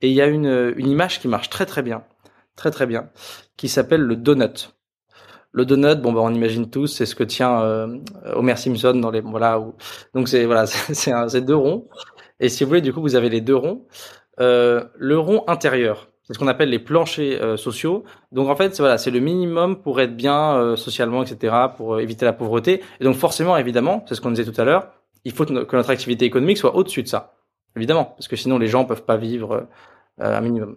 Et il y a une, une image qui marche très très bien, très très bien, qui s'appelle le donut. Le donut, bon bah on imagine tous, c'est ce que tient euh, Homer Simpson dans les voilà. Où, donc c'est voilà, c'est deux ronds. Et si vous voulez, du coup, vous avez les deux ronds. Euh, le rond intérieur, c'est ce qu'on appelle les planchers euh, sociaux. Donc en fait, voilà, c'est le minimum pour être bien euh, socialement, etc., pour éviter la pauvreté. Et donc forcément, évidemment, c'est ce qu'on disait tout à l'heure, il faut que notre activité économique soit au-dessus de ça, évidemment, parce que sinon les gens peuvent pas vivre un minimum.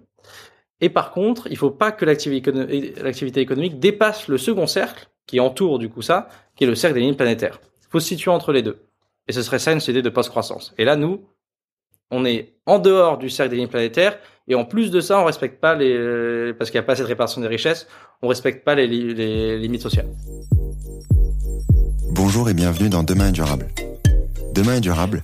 Et par contre, il faut pas que l'activité économique dépasse le second cercle qui entoure du coup ça, qui est le cercle des lignes planétaires. Il faut se situer entre les deux. Et ce serait ça une idée de post-croissance. Et là, nous, on est en dehors du cercle des lignes planétaires et en plus de ça, on respecte pas les parce qu'il n'y a pas cette répartition des richesses, on respecte pas les, les limites sociales. Bonjour et bienvenue dans Demain est durable. Demain est durable,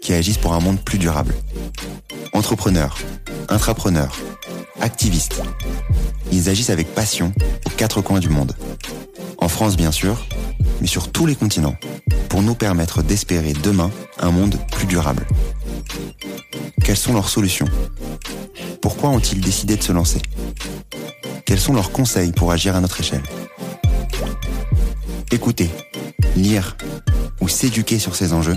qui agissent pour un monde plus durable. Entrepreneurs, intrapreneurs, activistes. Ils agissent avec passion aux quatre coins du monde. En France bien sûr, mais sur tous les continents, pour nous permettre d'espérer demain un monde plus durable. Quelles sont leurs solutions? Pourquoi ont-ils décidé de se lancer? Quels sont leurs conseils pour agir à notre échelle? Écouter, lire ou s'éduquer sur ces enjeux,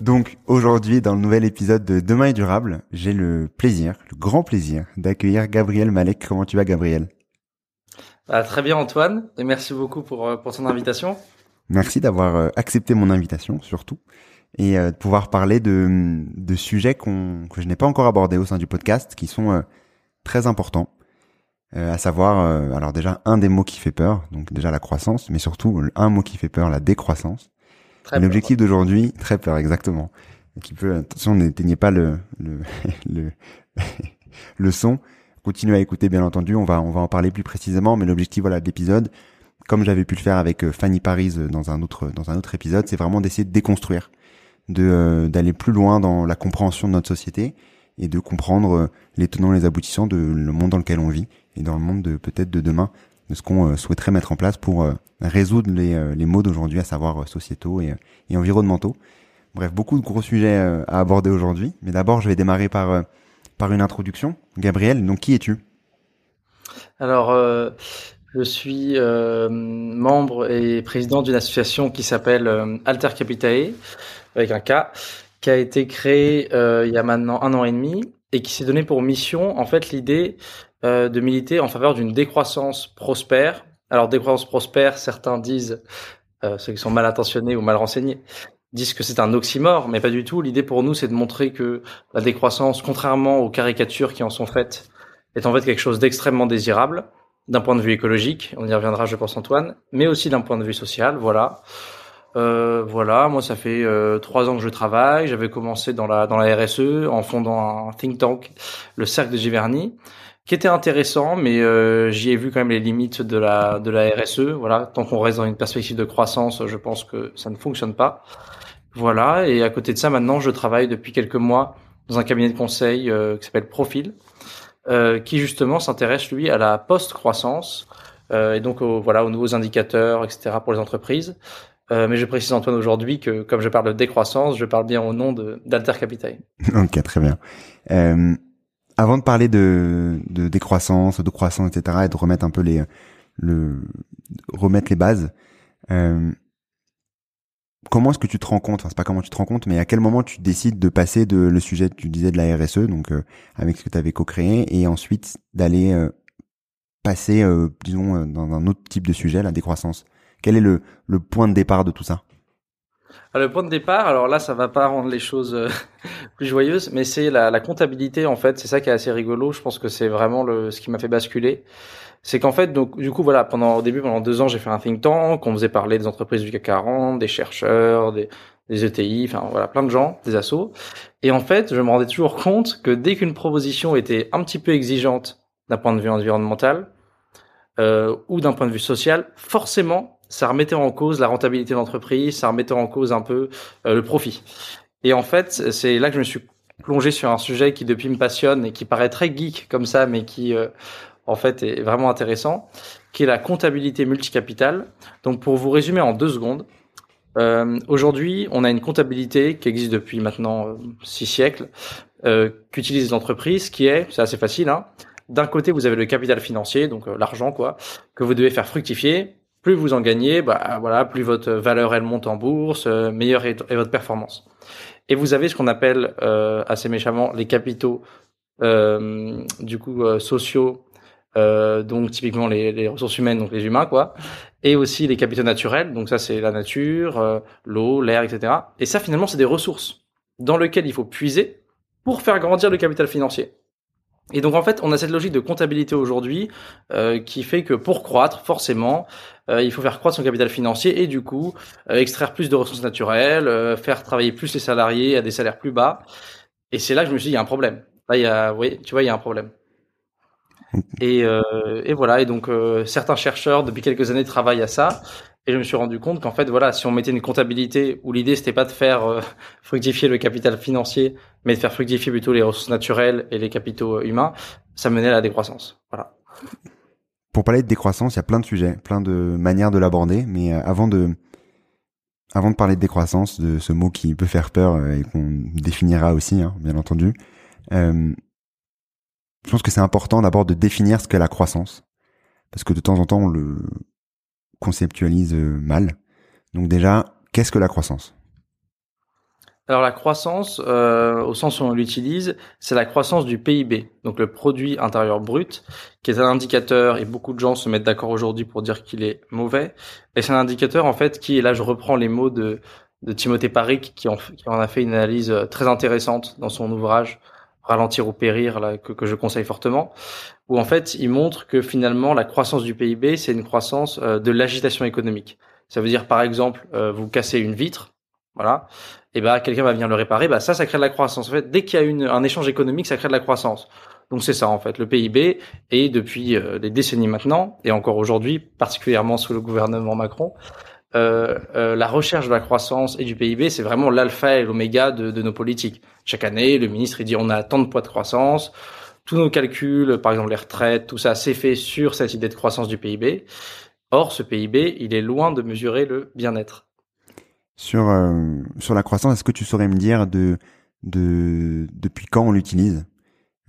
Donc aujourd'hui, dans le nouvel épisode de Demain est durable, j'ai le plaisir, le grand plaisir d'accueillir Gabriel Malek. Comment tu vas Gabriel? Bah, Très bien Antoine, et merci beaucoup pour, euh, pour ton invitation. Merci d'avoir euh, accepté mon invitation surtout et euh, de pouvoir parler de, de sujets qu'on, que je n'ai pas encore abordés au sein du podcast qui sont très important, euh, à savoir, euh, alors déjà un des mots qui fait peur, donc déjà la croissance, mais surtout un mot qui fait peur, la décroissance. L'objectif d'aujourd'hui, très peur exactement, qui peut, attention, n'éteignez pas le le le, le son, continuez à écouter bien entendu, on va on va en parler plus précisément, mais l'objectif voilà de l'épisode, comme j'avais pu le faire avec euh, Fanny Paris dans un autre dans un autre épisode, c'est vraiment d'essayer de déconstruire, de d'aller plus loin dans la compréhension de notre société et de comprendre euh, les tenants et les aboutissants de le monde dans lequel on vit et dans le monde de peut-être de demain, de ce qu'on euh, souhaiterait mettre en place pour euh, résoudre les, les maux d'aujourd'hui, à savoir sociétaux et, et, environnementaux. Bref, beaucoup de gros sujets à aborder aujourd'hui, mais d'abord je vais démarrer par par une introduction. Gabriel, donc qui es-tu? Alors, je suis membre et président d'une association qui s'appelle Alter Capitae, avec un K, qui a été créé euh, il y a maintenant un an et demi et qui s'est donné pour mission, en fait, l'idée euh, de militer en faveur d'une décroissance prospère. Alors, décroissance prospère, certains disent, euh, ceux qui sont mal intentionnés ou mal renseignés, disent que c'est un oxymore, mais pas du tout. L'idée pour nous, c'est de montrer que la décroissance, contrairement aux caricatures qui en sont faites, est en fait quelque chose d'extrêmement désirable d'un point de vue écologique, on y reviendra, je pense, Antoine, mais aussi d'un point de vue social, voilà. Euh, voilà, moi ça fait euh, trois ans que je travaille. J'avais commencé dans la dans la RSE en fondant un think tank, le cercle de Giverny, qui était intéressant, mais euh, j'y ai vu quand même les limites de la de la RSE. Voilà, tant qu'on reste dans une perspective de croissance, je pense que ça ne fonctionne pas. Voilà, et à côté de ça, maintenant, je travaille depuis quelques mois dans un cabinet de conseil qui s'appelle Profil, qui justement s'intéresse lui à la post-croissance. et donc voilà aux nouveaux indicateurs, etc. pour les entreprises. Euh, mais je précise Antoine aujourd'hui que comme je parle de décroissance, je parle bien au nom d'Alter Capital. ok, très bien. Euh, avant de parler de, de décroissance, de croissance, etc., et de remettre un peu les le remettre les bases, euh, comment est-ce que tu te rends compte Enfin, c'est pas comment tu te rends compte, mais à quel moment tu décides de passer de le sujet, tu disais de la RSE, donc euh, avec ce que tu avais co-créé, et ensuite d'aller euh, passer, disons, dans un autre type de sujet, la décroissance? Quel est le, le point de départ de tout ça? Le point de départ, alors là, ça va pas rendre les choses euh, plus joyeuses, mais c'est la, la, comptabilité en fait. C'est ça qui est assez rigolo. Je pense que c'est vraiment le, ce qui m'a fait basculer. C'est qu'en fait, donc du coup, voilà, pendant au début, pendant deux ans, j'ai fait un think tank. On faisait parler des entreprises du CAC 40, des chercheurs, des, des ETI, enfin voilà, plein de gens, des assos. Et en fait, je me rendais toujours compte que dès qu'une proposition était un petit peu exigeante d'un point de vue environnemental euh, ou d'un point de vue social, forcément, ça remettait en cause la rentabilité de l'entreprise, ça remettait en cause un peu euh, le profit. Et en fait, c'est là que je me suis plongé sur un sujet qui depuis me passionne et qui paraît très geek comme ça, mais qui euh, en fait est vraiment intéressant, qui est la comptabilité multicapitale. Donc pour vous résumer en deux secondes, euh, aujourd'hui on a une comptabilité qui existe depuis maintenant euh, six siècles, qu'utilisent les entreprises, qui est, c'est assez facile, hein, d'un côté vous avez le capital financier, donc l'argent quoi, que vous devez faire fructifier plus vous en gagnez, bah voilà, plus votre valeur elle monte en bourse, euh, meilleure est, votre performance. Et vous avez ce qu'on appelle euh, assez méchamment les capitaux euh, du coup sociaux, donc typiquement les, ressources humaines, donc les humains quoi, et aussi les capitaux naturels, donc ça c'est la nature, l'eau, l'air, etc. Et ça finalement c'est des ressources dans lesquelles il faut puiser pour faire grandir le capital financier. Et donc en fait, on a cette logique de comptabilité aujourd'hui euh, qui fait que pour croître, forcément, euh, il faut faire croître son capital financier et du coup euh, extraire plus de ressources naturelles, faire travailler plus les salariés à des salaires plus bas. Et c'est là que je me suis dit, il y a un problème. Là, il y a, oui, tu vois, il y a un problème. Et, et voilà. Et donc certains chercheurs depuis quelques années travaillent à ça. Et je me suis rendu compte qu'en fait, voilà, si on mettait une comptabilité où l'idée c'était pas de faire euh, fructifier le capital financier, mais de faire fructifier plutôt les ressources naturelles et les capitaux euh, humains, ça menait à la décroissance. Voilà. Pour parler de décroissance, il y a plein de sujets, plein de manières de l'aborder, mais euh, avant de avant de parler de décroissance, de ce mot qui peut faire peur et qu'on définira aussi, hein, bien entendu, euh, je pense que c'est important d'abord de définir ce qu'est la croissance, parce que de temps en temps on le conceptualise euh, mal. Donc déjà, qu'est-ce que la croissance? Alors la croissance, euh, au sens où on l'utilise, c'est la croissance du PIB, donc le produit intérieur brut, qui est un indicateur, et beaucoup de gens se mettent d'accord aujourd'hui pour dire qu'il est mauvais, et c'est un indicateur en fait qui, et là je reprends les mots de, de Timothée Paric, qui en, qui en a fait une analyse euh, très intéressante dans son ouvrage Ralentir ou périr, là, que, que je conseille fortement, où en fait il montre que finalement la croissance du PIB c'est une croissance euh, de l'agitation économique. Ça veut dire par exemple euh, vous cassez une vitre, voilà, et ben quelqu'un va venir le réparer, bah ça ça crée de la croissance. En fait, dès qu'il y a une, un échange économique, ça crée de la croissance. Donc c'est ça en fait, le PIB et depuis euh, des décennies maintenant et encore aujourd'hui, particulièrement sous le gouvernement Macron, euh, la recherche de la croissance et du PIB, c'est vraiment l'alpha et l'oméga de, de, nos politiques. Chaque année, le ministre il dit on a tant de poids de croissance, tous nos calculs, par exemple les retraites, tout ça, c'est fait sur cette idée de croissance du PIB. Or, ce PIB, il est loin de mesurer le bien-être. Sur euh, sur la croissance, est-ce que tu saurais me dire de de depuis quand on l'utilise?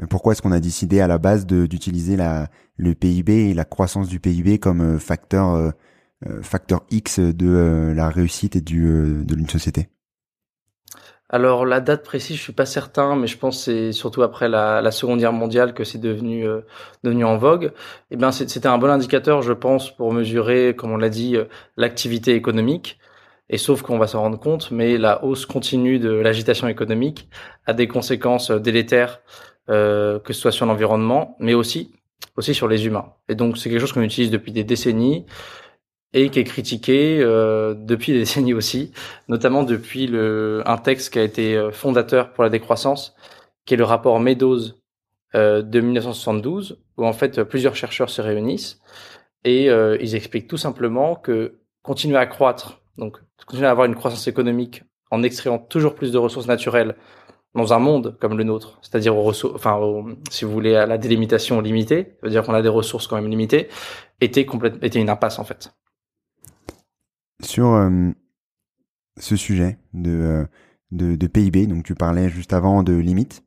Pourquoi est-ce qu'on a décidé à la base d'utiliser la le PIB et la croissance du PIB comme euh, facteur euh, facteur X de la réussite et du de d'une société? Alors la date précise, je suis pas certain, mais je pense c'est surtout après la, Seconde Guerre mondiale que c'est devenu euh, devenu en vogue. Eh bien, c'était un bon indicateur, je pense, pour mesurer, comme on l'a dit, euh, l'activité économique. Et sauf qu'on va s'en rendre compte, mais la hausse continue de l'agitation économique a des conséquences délétères, euh, que ce soit sur l'environnement, mais aussi aussi sur les humains. Et donc c'est quelque chose qu'on utilise depuis des décennies et qui est critiqué euh, depuis des décennies aussi, notamment depuis le, un texte qui a été euh, fondateur pour la décroissance, qui est le rapport Meadows euh, de 1972, où en fait plusieurs chercheurs se réunissent et euh, ils expliquent tout simplement que continuer à croître, donc continuer à avoir une croissance économique en extrayant toujours plus de ressources naturelles dans un monde comme le nôtre, c'est-à-dire ressources, enfin, si vous voulez, à la délimitation limitée, cest à dire qu'on a des ressources quand même limitées, était complètement, était une impasse en fait sur euh, ce sujet de, euh, de, PIB, donc tu parlais juste avant de limites.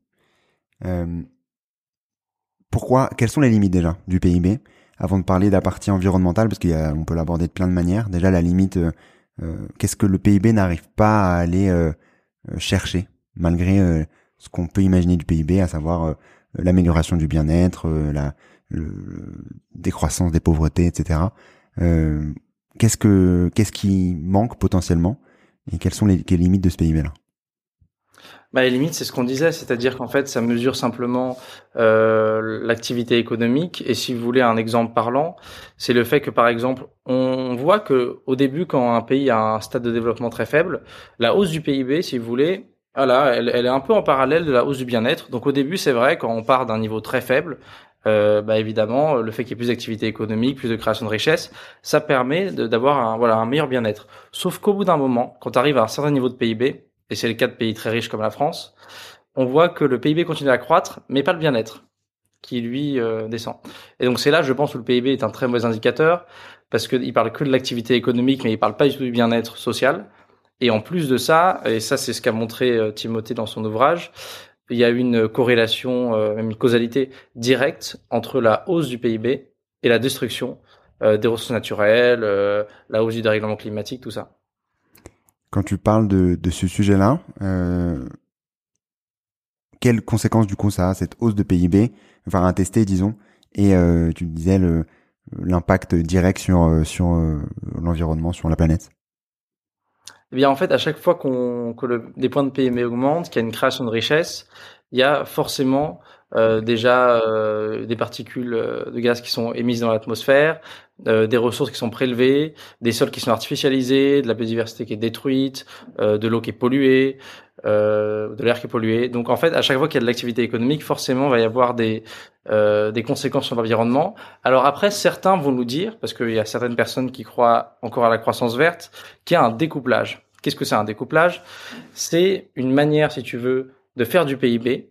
Euh, pourquoi Quelles sont les limites déjà du PIB Avant de parler de la partie environnementale, parce qu'on peut l'aborder de plein de manières. Déjà la limite, qu'est-ce que le PIB n'arrive pas à aller chercher, malgré ce qu'on peut imaginer du PIB, à savoir l'amélioration du bien-être, la décroissance des pauvretés, etc. qu'est-ce que qu'est-ce qui manque potentiellement et quelles sont les, les limites de ce PIB-là bah, les limites, c'est ce qu'on disait, c'est-à-dire qu'en fait, ça mesure simplement euh, l'activité économique. Et si vous voulez un exemple parlant, c'est le fait que, par exemple, on voit que au début, quand un pays a un stade de développement très faible, la hausse du PIB, si vous voulez, voilà, elle, elle est un peu en parallèle de la hausse du bien-être. Donc au début, c'est vrai, quand on part d'un niveau très faible, euh, bah évidemment, le fait qu'il y ait plus d'activité économique, plus de création de richesse, ça permet d'avoir un, voilà, un meilleur bien-être. Sauf qu'au bout d'un moment, quand tu arrives à un certain niveau de PIB, et c'est le cas de pays très riches comme la France, on voit que le PIB continue à croître, mais pas le bien-être, qui lui euh, descend. Et donc c'est là, je pense, où le PIB est un très mauvais indicateur, parce qu'il parle que de l'activité économique, mais il parle pas du tout du bien-être social. Et en plus de ça, et ça c'est ce qu'a montré euh, Timothée dans son ouvrage, il y a une corrélation, euh, même une causalité directe entre la hausse du PIB et la destruction des ressources naturelles, la hausse du dérèglement climatique, tout ça quand tu parles de, de ce sujet-là, euh, quelles conséquences du coup ça a, cette hausse de PIB, enfin à disons, et euh, tu disais l'impact direct sur euh, sur euh, l'environnement, sur la planète. Eh bien en fait, à chaque fois qu'on que le, des points de PIB augmentent, qu'il y a une création de richesse, il y a forcément euh, déjà euh, des particules de gaz qui sont émises dans l'atmosphère, euh, des ressources qui sont prélevées, des sols qui sont artificialisés, de la biodiversité qui est détruite, euh, de l'eau qui est polluée, euh, de l'air qui est pollué. Donc en fait, à chaque fois qu'il y a de l'activité économique, forcément, il va y avoir des des conséquences sur l'environnement. Alors après, certains vont nous dire, parce qu'il y a certaines personnes qui croient encore à la croissance verte, qu'il y a un découplage. Qu'est-ce que c'est un découplage? C'est une manière, si tu veux, de faire du PIB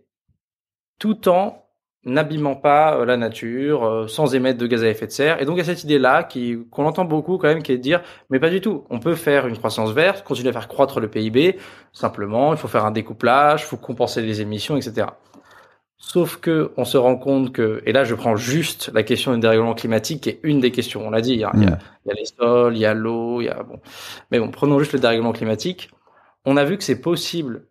tout en n'abîmant pas euh, la nature, euh, sans émettre de gaz à effet de serre. Et donc il y a cette idée-là qui qu'on entend beaucoup quand même, qui est de dire, mais pas du tout. On peut faire une croissance verte, continuer à faire croître le PIB. Simplement, il faut faire un découplage, il faut compenser les émissions, etc. Sauf que on se rend compte que, et là je prends juste la question du dérèglement climatique, qui est une des questions. On l'a dit, il y, a, il, y a, il y a les sols, il y a l'eau, il y a bon. Mais bon, prenons juste le dérèglement climatique. On a vu que c'est possible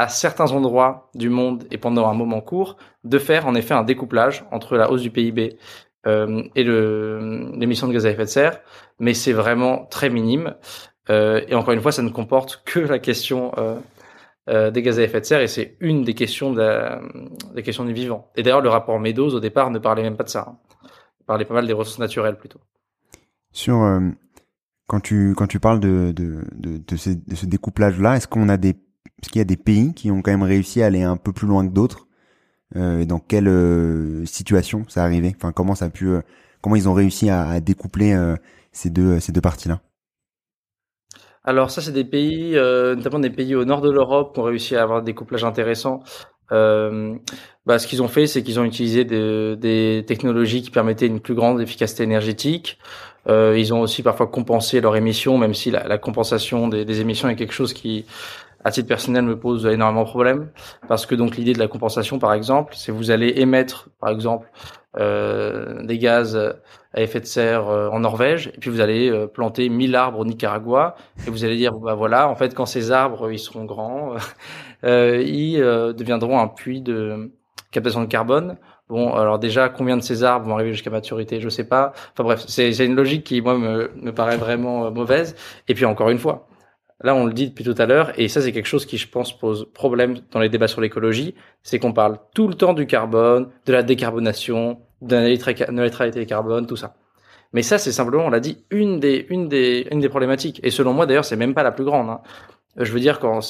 à certains endroits du monde et pendant un moment court, de faire en effet un découplage entre la hausse du PIB euh, et l'émission de gaz à effet de serre, mais c'est vraiment très minime. Euh, et encore une fois, ça ne comporte que la question euh, euh des gaz à effet de serre, et c'est une des questions de des questions du vivant. Et d'ailleurs, le rapport Meadows au départ ne parlait même pas de ça. Hein. Il parlait pas mal des ressources naturelles plutôt. Sur quand tu quand tu parles de de, ce, de ce découplage là, est-ce qu'on a des parce qu'il y a des pays qui ont quand même réussi à aller un peu plus loin que d'autres. Euh, dans quelle euh, situation ça arrivé Enfin, comment ça a pu, euh, comment ils ont réussi à, découpler ces deux ces deux parties-là? Alors ça, c'est des pays, notamment des pays au nord de l'Europe, qui ont réussi à avoir des découplages intéressants. bah, ce qu'ils ont fait, c'est qu'ils ont utilisé de, des technologies qui permettaient une plus grande efficacité énergétique. ils ont aussi parfois compensé leurs émissions, même si la, compensation des, émissions est quelque chose qui à titre personnel me pose énormément de problèmes parce que donc l'idée de la compensation par exemple c'est vous allez émettre par exemple euh, des gaz à effet de serre euh, en Norvège et puis vous allez euh, planter 1000 arbres au Nicaragua et vous allez dire bah voilà en fait quand ces arbres ils seront grands euh, ils deviendront un puits de captation de carbone Bon, alors déjà, combien de ces arbres vont arriver jusqu'à maturité Je sais pas. Enfin bref, c'est une logique qui moi me, me paraît vraiment mauvaise. Et puis encore une fois, Là, on le dit depuis tout à l'heure, et ça, c'est quelque chose qui, je pense, pose problème dans les débats sur l'écologie, c'est qu'on parle tout le temps du carbone, de la décarbonation, de la neutralité carbone, tout ça. Mais ça, c'est simplement, on l'a dit, une des, une des, une des problématiques. Et selon moi, d'ailleurs, c'est même pas la plus grande. Hein. Je veux dire, quand,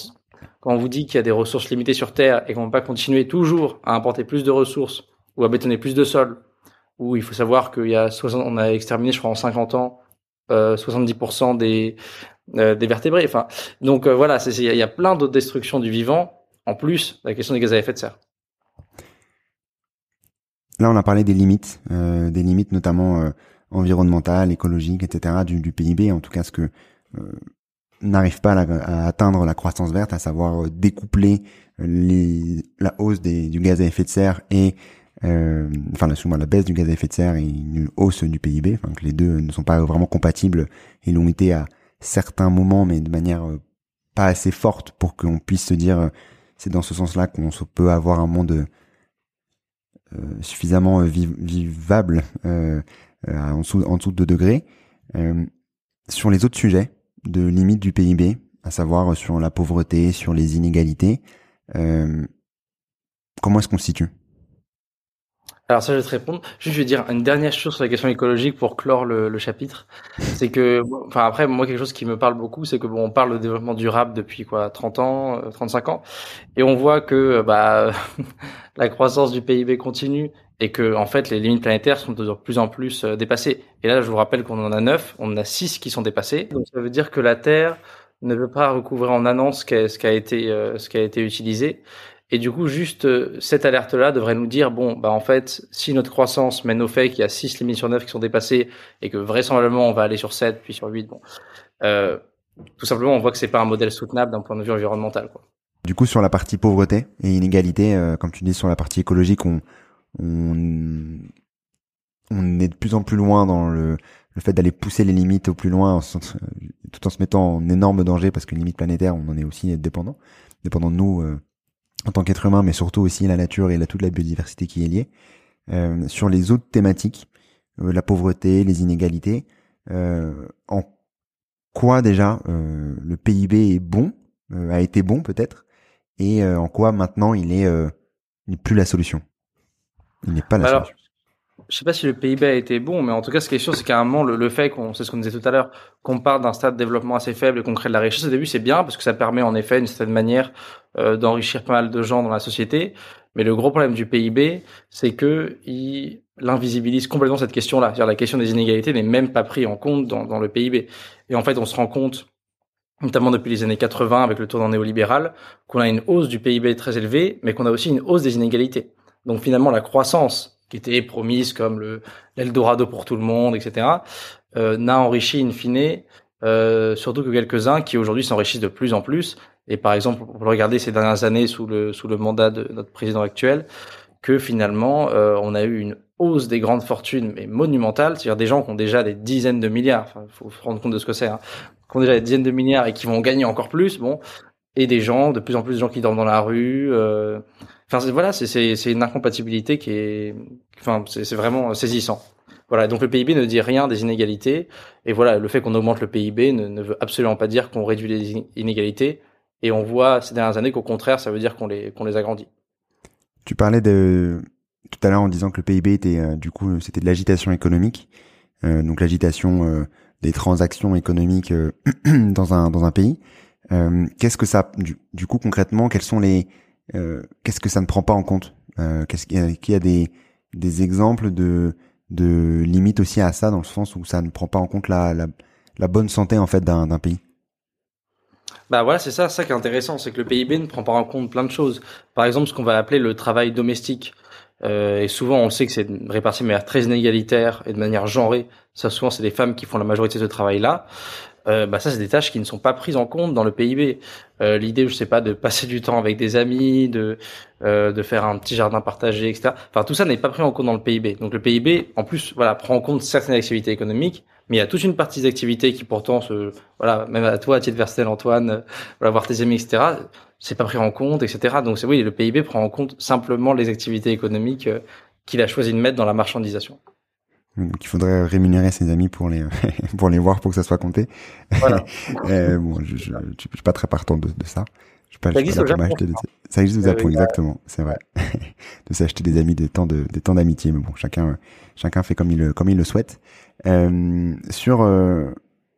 quand on vous dit qu'il y a des ressources limitées sur Terre et qu'on ne va pas continuer toujours à importer plus de ressources ou à bétonner plus de sol, où il faut savoir qu'il y a 60, on a exterminé, je crois, en 50 ans, euh, 70% des, euh, des vertébrés. Enfin, donc euh, voilà, il y, a plein d'autres destructions du vivant, en plus la question des gaz à effet de serre. Là, on a parlé des limites, euh, des limites notamment environnementales, écologiques, etc. Du, du, PIB, en tout cas ce que n'arrive pas à, atteindre la croissance verte, à savoir découpler les, la hausse des, du gaz à effet de serre et euh, enfin la, la baisse du gaz à effet de serre et une hausse du PIB, enfin que les deux ne sont pas vraiment compatibles et l'ont été à certains moments, mais de manière euh, pas assez forte pour qu'on puisse se dire euh, c'est dans ce sens-là qu'on peut avoir un monde euh, suffisamment vivable en, dessous, de 2 degrés. sur les autres sujets de limite du PIB, à savoir sur la pauvreté, sur les inégalités, comment est-ce qu'on se situe? Alors ça, je vais te répondre. Juste, je vais dire une dernière chose sur la question écologique pour clore le, le chapitre. C'est que, enfin après, moi, quelque chose qui me parle beaucoup, c'est que bon, on parle de développement durable depuis quoi, 30 ans, 35 euh, ans, et on voit que bah la croissance du PIB continue et que en fait les limites planétaires sont de plus en plus euh, dépassées. Et là, je vous rappelle qu'on en a 9, on en a 6 qui sont dépassés. Donc ça veut dire que la Terre ne veut pas recouvrir en annonce ce qui a, ce qui a été euh, ce qui a été utilisé et du coup, juste euh, cette alerte-là devrait nous dire, bon, bah en fait, si notre croissance mène au fait qu'il y a 6 limites sur 9 qui sont dépassées et que vraisemblablement on va aller sur 7 puis sur 8, bon, euh, tout simplement, on voit que c'est pas un modèle soutenable d'un point de vue environnemental. Quoi. Du coup, sur la partie pauvreté et inégalité, euh, comme tu dis, sur la partie écologique, on, on, on est de plus en plus loin dans le, le fait d'aller pousser les limites au plus loin, tout en se mettant en énorme danger parce qu'une limite planétaire, on en est aussi dépendant, dépendant de nous. En tant qu'être humain, mais surtout aussi la nature et la, toute la biodiversité qui est liée. Euh, sur les autres thématiques, euh, la pauvreté, les inégalités, euh, en quoi déjà euh, le PIB est bon, euh, a été bon peut-être, et en quoi maintenant il est, n'est plus la solution. Il n'est pas la Alors, solution. Je sais pas si le PIB a été bon, mais en tout cas, ce qui est sûr, c'est qu'à un moment, le, le fait qu'on, c'est ce qu'on disait tout à l'heure, qu'on part d'un stade de développement assez faible et qu'on crée de la richesse au début, c'est bien parce que ça permet en effet, d'une certaine manière, euh, d'enrichir pas mal de gens dans la société. Mais le gros problème du PIB, c'est que il l'invisibilise complètement cette question-là. C'est-à-dire la question des inégalités n'est même pas prise en compte dans, dans le PIB. Et en fait, on se rend compte notamment depuis les années 80 avec le tournant néolibéral, qu'on a une hausse du PIB très élevée, mais qu'on a aussi une hausse des inégalités. Donc finalement, la croissance qui était promise comme le l'Eldorado pour tout le monde, etc., euh, n'a enrichi in fine euh, surtout que quelques-uns qui aujourd'hui s'enrichissent de plus en plus. Et par exemple, pour regarder ces dernières années sous le sous le mandat de notre président actuel, que finalement euh, on a eu une hausse des grandes fortunes mais monumentale, c'est-à-dire des gens qui ont déjà des dizaines de milliards. Enfin, faut se rendre compte de ce que c'est, hein, qui ont déjà des dizaines de milliards et qui vont gagner encore plus. Bon, et des gens, de plus en plus de gens qui dorment dans la rue. Euh, Enfin, voilà, c'est une incompatibilité qui est, enfin, c'est vraiment saisissant. Voilà, donc le PIB ne dit rien des inégalités, et voilà, le fait qu'on augmente le PIB ne, veut absolument pas dire qu'on réduit les inégalités, et on voit ces dernières années qu'au contraire, ça veut dire qu'on les, qu'on les agrandit. Tu parlais de tout à l'heure en disant que le PIB était, euh, du coup, c'était de l'agitation économique, euh, donc l'agitation euh, des transactions économiques euh, dans un dans un pays. Euh, qu'est-ce que ça, du, du, coup, concrètement, quels sont les euh, qu'est-ce que ça ne prend pas en compte? Euh, Qu'est-ce qu'il y a, des, des exemples de, de limites aussi à ça dans le sens où ça ne prend pas en compte la, la, bonne santé en fait d'un, pays? Bah voilà, c'est ça, ça qui est intéressant, c'est que le PIB ne prend pas en compte plein de choses. Par exemple, ce qu'on va appeler le travail domestique. Euh, et souvent, on sait que c'est réparti de manière très inégalitaire et de manière genrée. Ça, souvent, c'est les femmes qui font la majorité de ce travail-là euh, bah ça c'est des tâches qui ne sont pas prises en compte dans le PIB. Euh, L'idée, je sais pas, de passer du temps avec des amis, de euh, de faire un petit jardin partagé, etc. Enfin tout ça n'est pas pris en compte dans le PIB. Donc le PIB, en plus, voilà, prend en compte certaines activités économiques, mais il y a toute une partie des activités qui pourtant se, voilà, même à toi, à titre personnel, Antoine, euh, voilà, voir tes amis, etc. C'est pas pris en compte, etc. Donc c'est oui, le PIB prend en compte simplement les activités économiques euh, qu'il a choisi de mettre dans la marchandisation. Donc il faudrait rémunérer ses amis pour les pour les voir pour que ça soit compté. Voilà. euh, bon, je, je, je, suis pas très partant de, de ça. Je suis pas, ça, existe pas. Des... ça existe au Japon, euh, exactement. C'est vrai. de s'acheter des amis des temps de des temps d'amitié, mais bon, chacun chacun fait comme il le comme il le souhaite. Euh, sur euh,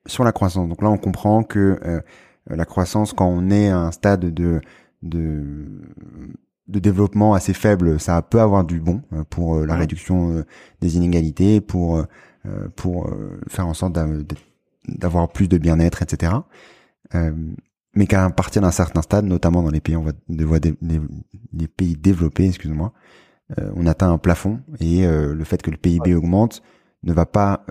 sur la croissance. Donc là, on comprend que euh, la croissance, quand on est à un stade de de de développement assez faible, ça peut avoir du bon euh, pour euh, la réduction euh, des inégalités, pour pour faire en sorte d'avoir plus de bien-être, etc. mais qu'à partir d'un certain stade, notamment dans les pays on va des, les pays développés, excuse-moi, on atteint un plafond et le fait que le PIB ouais. augmente ne va pas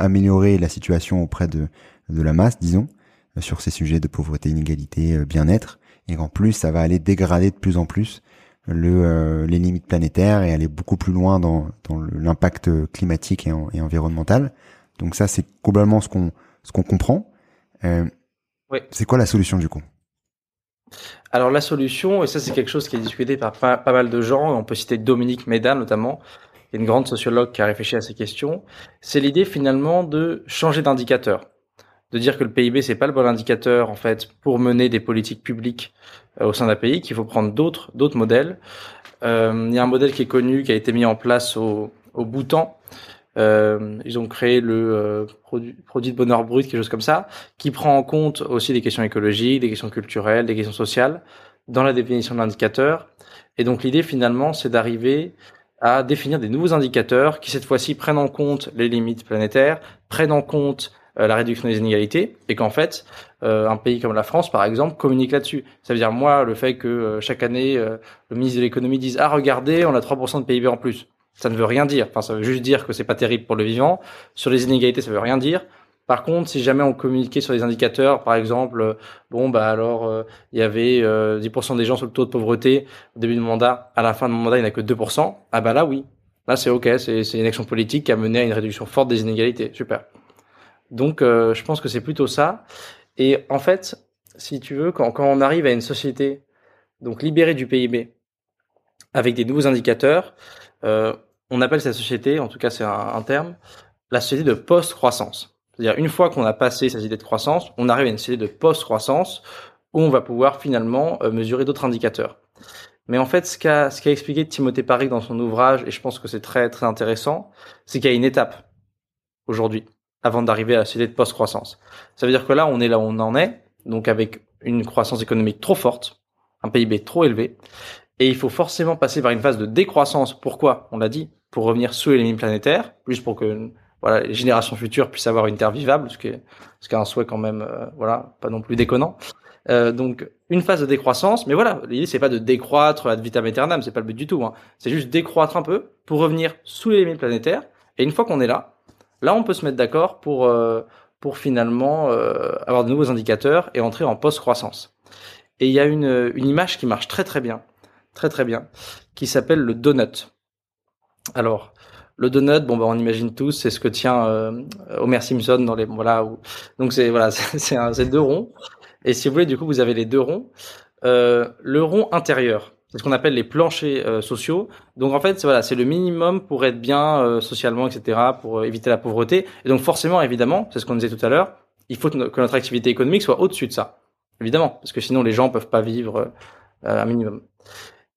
améliorer la situation auprès de de la masse, disons, sur ces sujets de pauvreté, inégalité, bien-être et qu'en plus ça va aller dégrader de plus en plus le, euh, les limites planétaires et aller beaucoup plus loin dans, dans l'impact climatique et, en, et, environnemental. Donc ça c'est globalement ce qu'on ce qu'on comprend. Euh, oui. C'est quoi la solution du coup? Alors la solution, et ça c'est quelque chose qui est discuté par pas, pas, mal de gens, on peut citer Dominique Médan notamment, qui est une grande sociologue qui a réfléchi à ces questions, c'est l'idée finalement de changer d'indicateur. De dire que le PIB c'est pas le bon indicateur en fait pour mener des politiques publiques euh, au sein d'un pays, qu'il faut prendre d'autres d'autres modèles. Euh, il y a un modèle qui est connu, qui a été mis en place au, au Bhoutan. Euh, ils ont créé le euh, produit, produit de bonheur brut, quelque chose comme ça, qui prend en compte aussi des questions écologiques, des questions culturelles, des questions sociales dans la définition de l'indicateur. Et donc l'idée finalement, c'est d'arriver à définir des nouveaux indicateurs qui cette fois-ci prennent en compte les limites planétaires, prennent en compte la réduction des inégalités et qu'en fait euh, un pays comme la France par exemple communique là-dessus. Ça veut dire moi le fait que euh, chaque année le ministre de l'économie dise ah regardez on a 3% de PIB en plus. Ça ne veut rien dire. Enfin ça veut juste dire que c'est pas terrible pour le vivant. Sur les inégalités ça veut rien dire. Par contre, si jamais on communiquait sur des indicateurs, par exemple, bon bah alors il y avait 10% des gens sur le taux de pauvreté au début du mandat, à la fin de mon mandat il n'y a que 2%, ah bah là oui, là c'est ok, c'est une action politique qui a mené à une réduction forte des inégalités, super. Donc, euh, je pense que c'est plutôt ça. Et en fait, si tu veux, quand, quand on arrive à une société donc libérée du PIB avec des nouveaux indicateurs, euh, on appelle cette société, en tout cas c'est un, terme, la société de post-croissance. C'est-à-dire une fois qu'on a passé cette idée de croissance, on arrive à une société de post-croissance où on va pouvoir finalement euh, mesurer d'autres indicateurs. Mais en fait, ce qu'a expliqué Timothée Paris dans son ouvrage, et je pense que c'est très très intéressant, c'est qu'il y a une étape aujourd'hui avant d'arriver à la société de post-croissance. Ça veut dire que là, on est là où on en est, donc avec une croissance économique trop forte, un PIB trop élevé, et il faut forcément passer par une phase de décroissance. Pourquoi? On l'a dit, pour revenir sous les limites planétaires, plus pour que voilà les générations futures puissent avoir une terre vivable, ce qui est, ce qui est un souhait quand même, euh, voilà, pas non plus déconnant. Euh, donc une phase de décroissance, mais voilà, l'idée c'est pas de décroître ad vitam aeternam, c'est pas le but du tout. Hein. C'est juste décroître un peu pour revenir sous les limites planétaires. Et une fois qu'on est là, Là, on peut se mettre d'accord pour, euh, pour finalement euh, avoir de nouveaux indicateurs et entrer en post-croissance. Et il y a une, une image qui marche très très bien, très très bien, qui s'appelle le donut. Alors, le donut, bon bah on imagine tous, c'est ce que tient euh, Homer Simpson dans les voilà. Où, donc c'est voilà, c'est deux ronds. Et si vous voulez, du coup, vous avez les deux ronds. Le rond intérieur, ce qu'on appelle les planchers euh, sociaux. Donc en fait, voilà, c'est le minimum pour être bien euh, socialement, etc., pour euh, éviter la pauvreté. Et donc forcément, évidemment, c'est ce qu'on disait tout à l'heure, il faut que notre activité économique soit au-dessus de ça, évidemment, parce que sinon les gens peuvent pas vivre un minimum.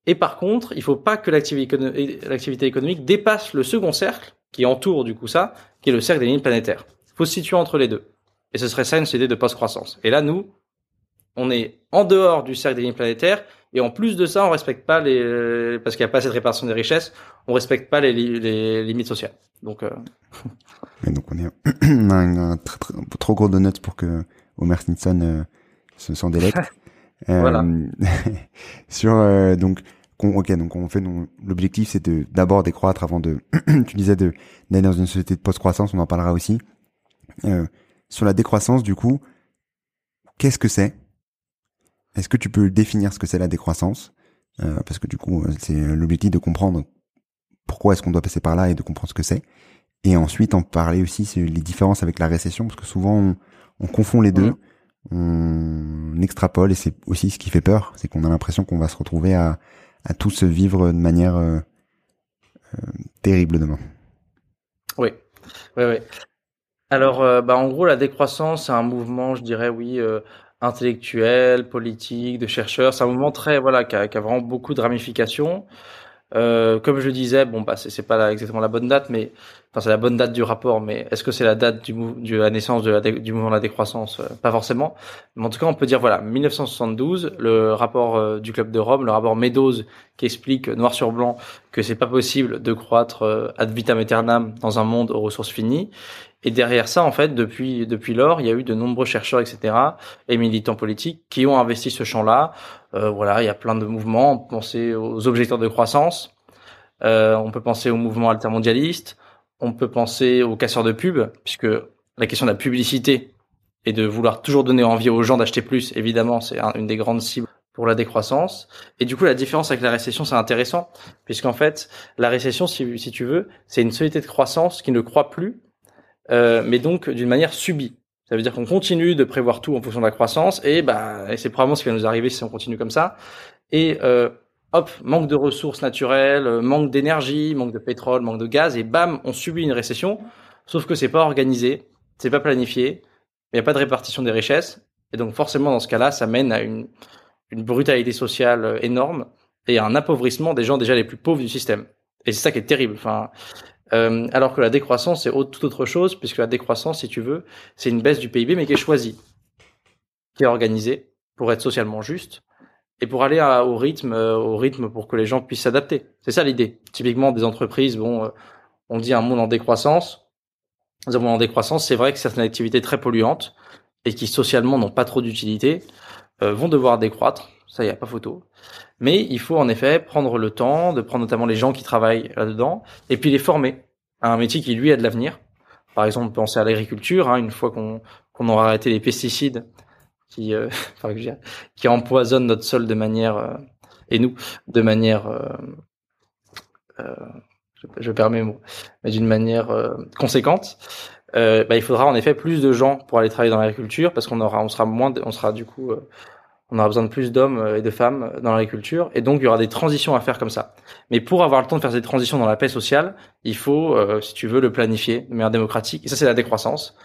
Et par contre, il faut pas que l'activité économique dépasse le second cercle qui entoure du coup ça, qui est le cercle des lignes planétaires. Il faut se situer entre les deux. Et ce serait ça une société de post-croissance. Et là, nous, on est en dehors du cercle des lignes planétaires et en plus de ça, on respecte pas les, parce qu'il n'y a pas cette répartition des richesses, on respecte pas les, les limites sociales. Donc, euh... donc on est on a un, trop gros de notes pour que Homer Simpson euh, se s'en délecte. voilà. Euh, sur euh, donc ok donc on fait l'objectif c'est de d'abord décroître avant de tu disais de d'aller dans une société de post croissance on en parlera aussi sur la décroissance du coup qu'est-ce que c'est est-ce que tu peux définir ce que c'est la décroissance? Euh, Parce que du coup, euh, c'est l'objectif de comprendre pourquoi est-ce qu'on doit passer par là et de comprendre ce que c'est. Et ensuite, en parler aussi les différences avec la récession, parce que souvent, on, confond les deux, on extrapole, et c'est aussi ce qui fait peur, c'est qu'on a l'impression qu'on va se retrouver à, à tous vivre de manière euh, terrible demain. Oui, oui, oui. Alors, bah, en gros, la décroissance, c'est un mouvement, je dirais, oui, intellectuels, politiques, de chercheurs. C'est un mouvement très voilà qui a, qui a vraiment beaucoup de ramifications. Euh, comme je disais, bon bah c'est pas la, exactement la bonne date, mais enfin c'est la bonne date du rapport, mais est-ce que c'est la date du, de la naissance du mouvement de la décroissance? Euh, Pas forcément. Mais en tout cas, on peut dire voilà 1972, le rapport euh, du club de Rome, le rapport Meadows qui explique noir sur blanc que c'est pas possible de croître euh, ad vitam aeternam dans un monde aux ressources finies. Et derrière ça, en fait, depuis depuis lors, il y a eu de nombreux chercheurs, etc., et militants politiques qui ont investi ce champ-là. Euh, voilà, il y a plein de mouvements. Penser aux objecteurs de croissance. Euh, on peut penser au mouvement altermondialiste. On peut penser aux casseurs de pub, puisque la question de la publicité et de vouloir toujours donner envie aux gens d'acheter plus, évidemment, c'est une des grandes cibles pour la décroissance. Et du coup, la différence avec la récession, c'est intéressant, puisqu'en fait, la récession, si, si tu veux, c'est une société de croissance qui ne croit plus euh, mais donc d'une manière subie. Ça veut dire qu'on continue de prévoir tout en fonction de la croissance, et bah, c'est probablement ce qui va nous arriver si on continue comme ça. Et euh, hop, manque de ressources naturelles, euh, manque d'énergie, manque de pétrole, manque de gaz, et bam, on subit une récession. Sauf que c'est pas organisé, c'est pas planifié, il n'y a pas de répartition des richesses. Et donc forcément, dans ce cas-là, ça mène à une, une brutalité sociale euh, énorme et à un appauvrissement des gens déjà les plus pauvres du système. Et c'est ça qui est terrible. Enfin, euh, alors que la décroissance, c'est toute autre chose, puisque la décroissance, si tu veux, c'est une baisse du PIB, mais qui est choisie, qui est organisée pour être socialement juste et pour aller au rythme, euh, au rythme pour que les gens puissent s'adapter. C'est ça l'idée. Typiquement, des entreprises, bon, euh, on dit un monde en décroissance. Un monde en décroissance, c'est vrai que certaines activités très polluantes et qui socialement n'ont pas trop d'utilité vont devoir décroître. Ça, n'y a pas photo. Mais il faut en effet prendre le temps de prendre notamment les gens qui travaillent là-dedans et puis les former à un métier qui lui a de l'avenir. Par exemple, penser à l'agriculture. Hein, une fois qu'on aura arrêté les pesticides qui, euh, qui empoisonne notre sol de manière euh, et nous de manière, euh je, je, perds mes mots, mais d'une manière conséquente. Bah, il faudra en effet plus de gens pour aller travailler dans l'agriculture parce qu'on aura, on sera moins, on sera du coup, on aura besoin de plus d'hommes et de femmes dans l'agriculture et donc il y aura des transitions à faire comme ça. Mais pour avoir le temps de faire ces transitions dans la paix sociale, il faut, si tu veux, le planifier de manière démocratique. Et ça, c'est la décroissance.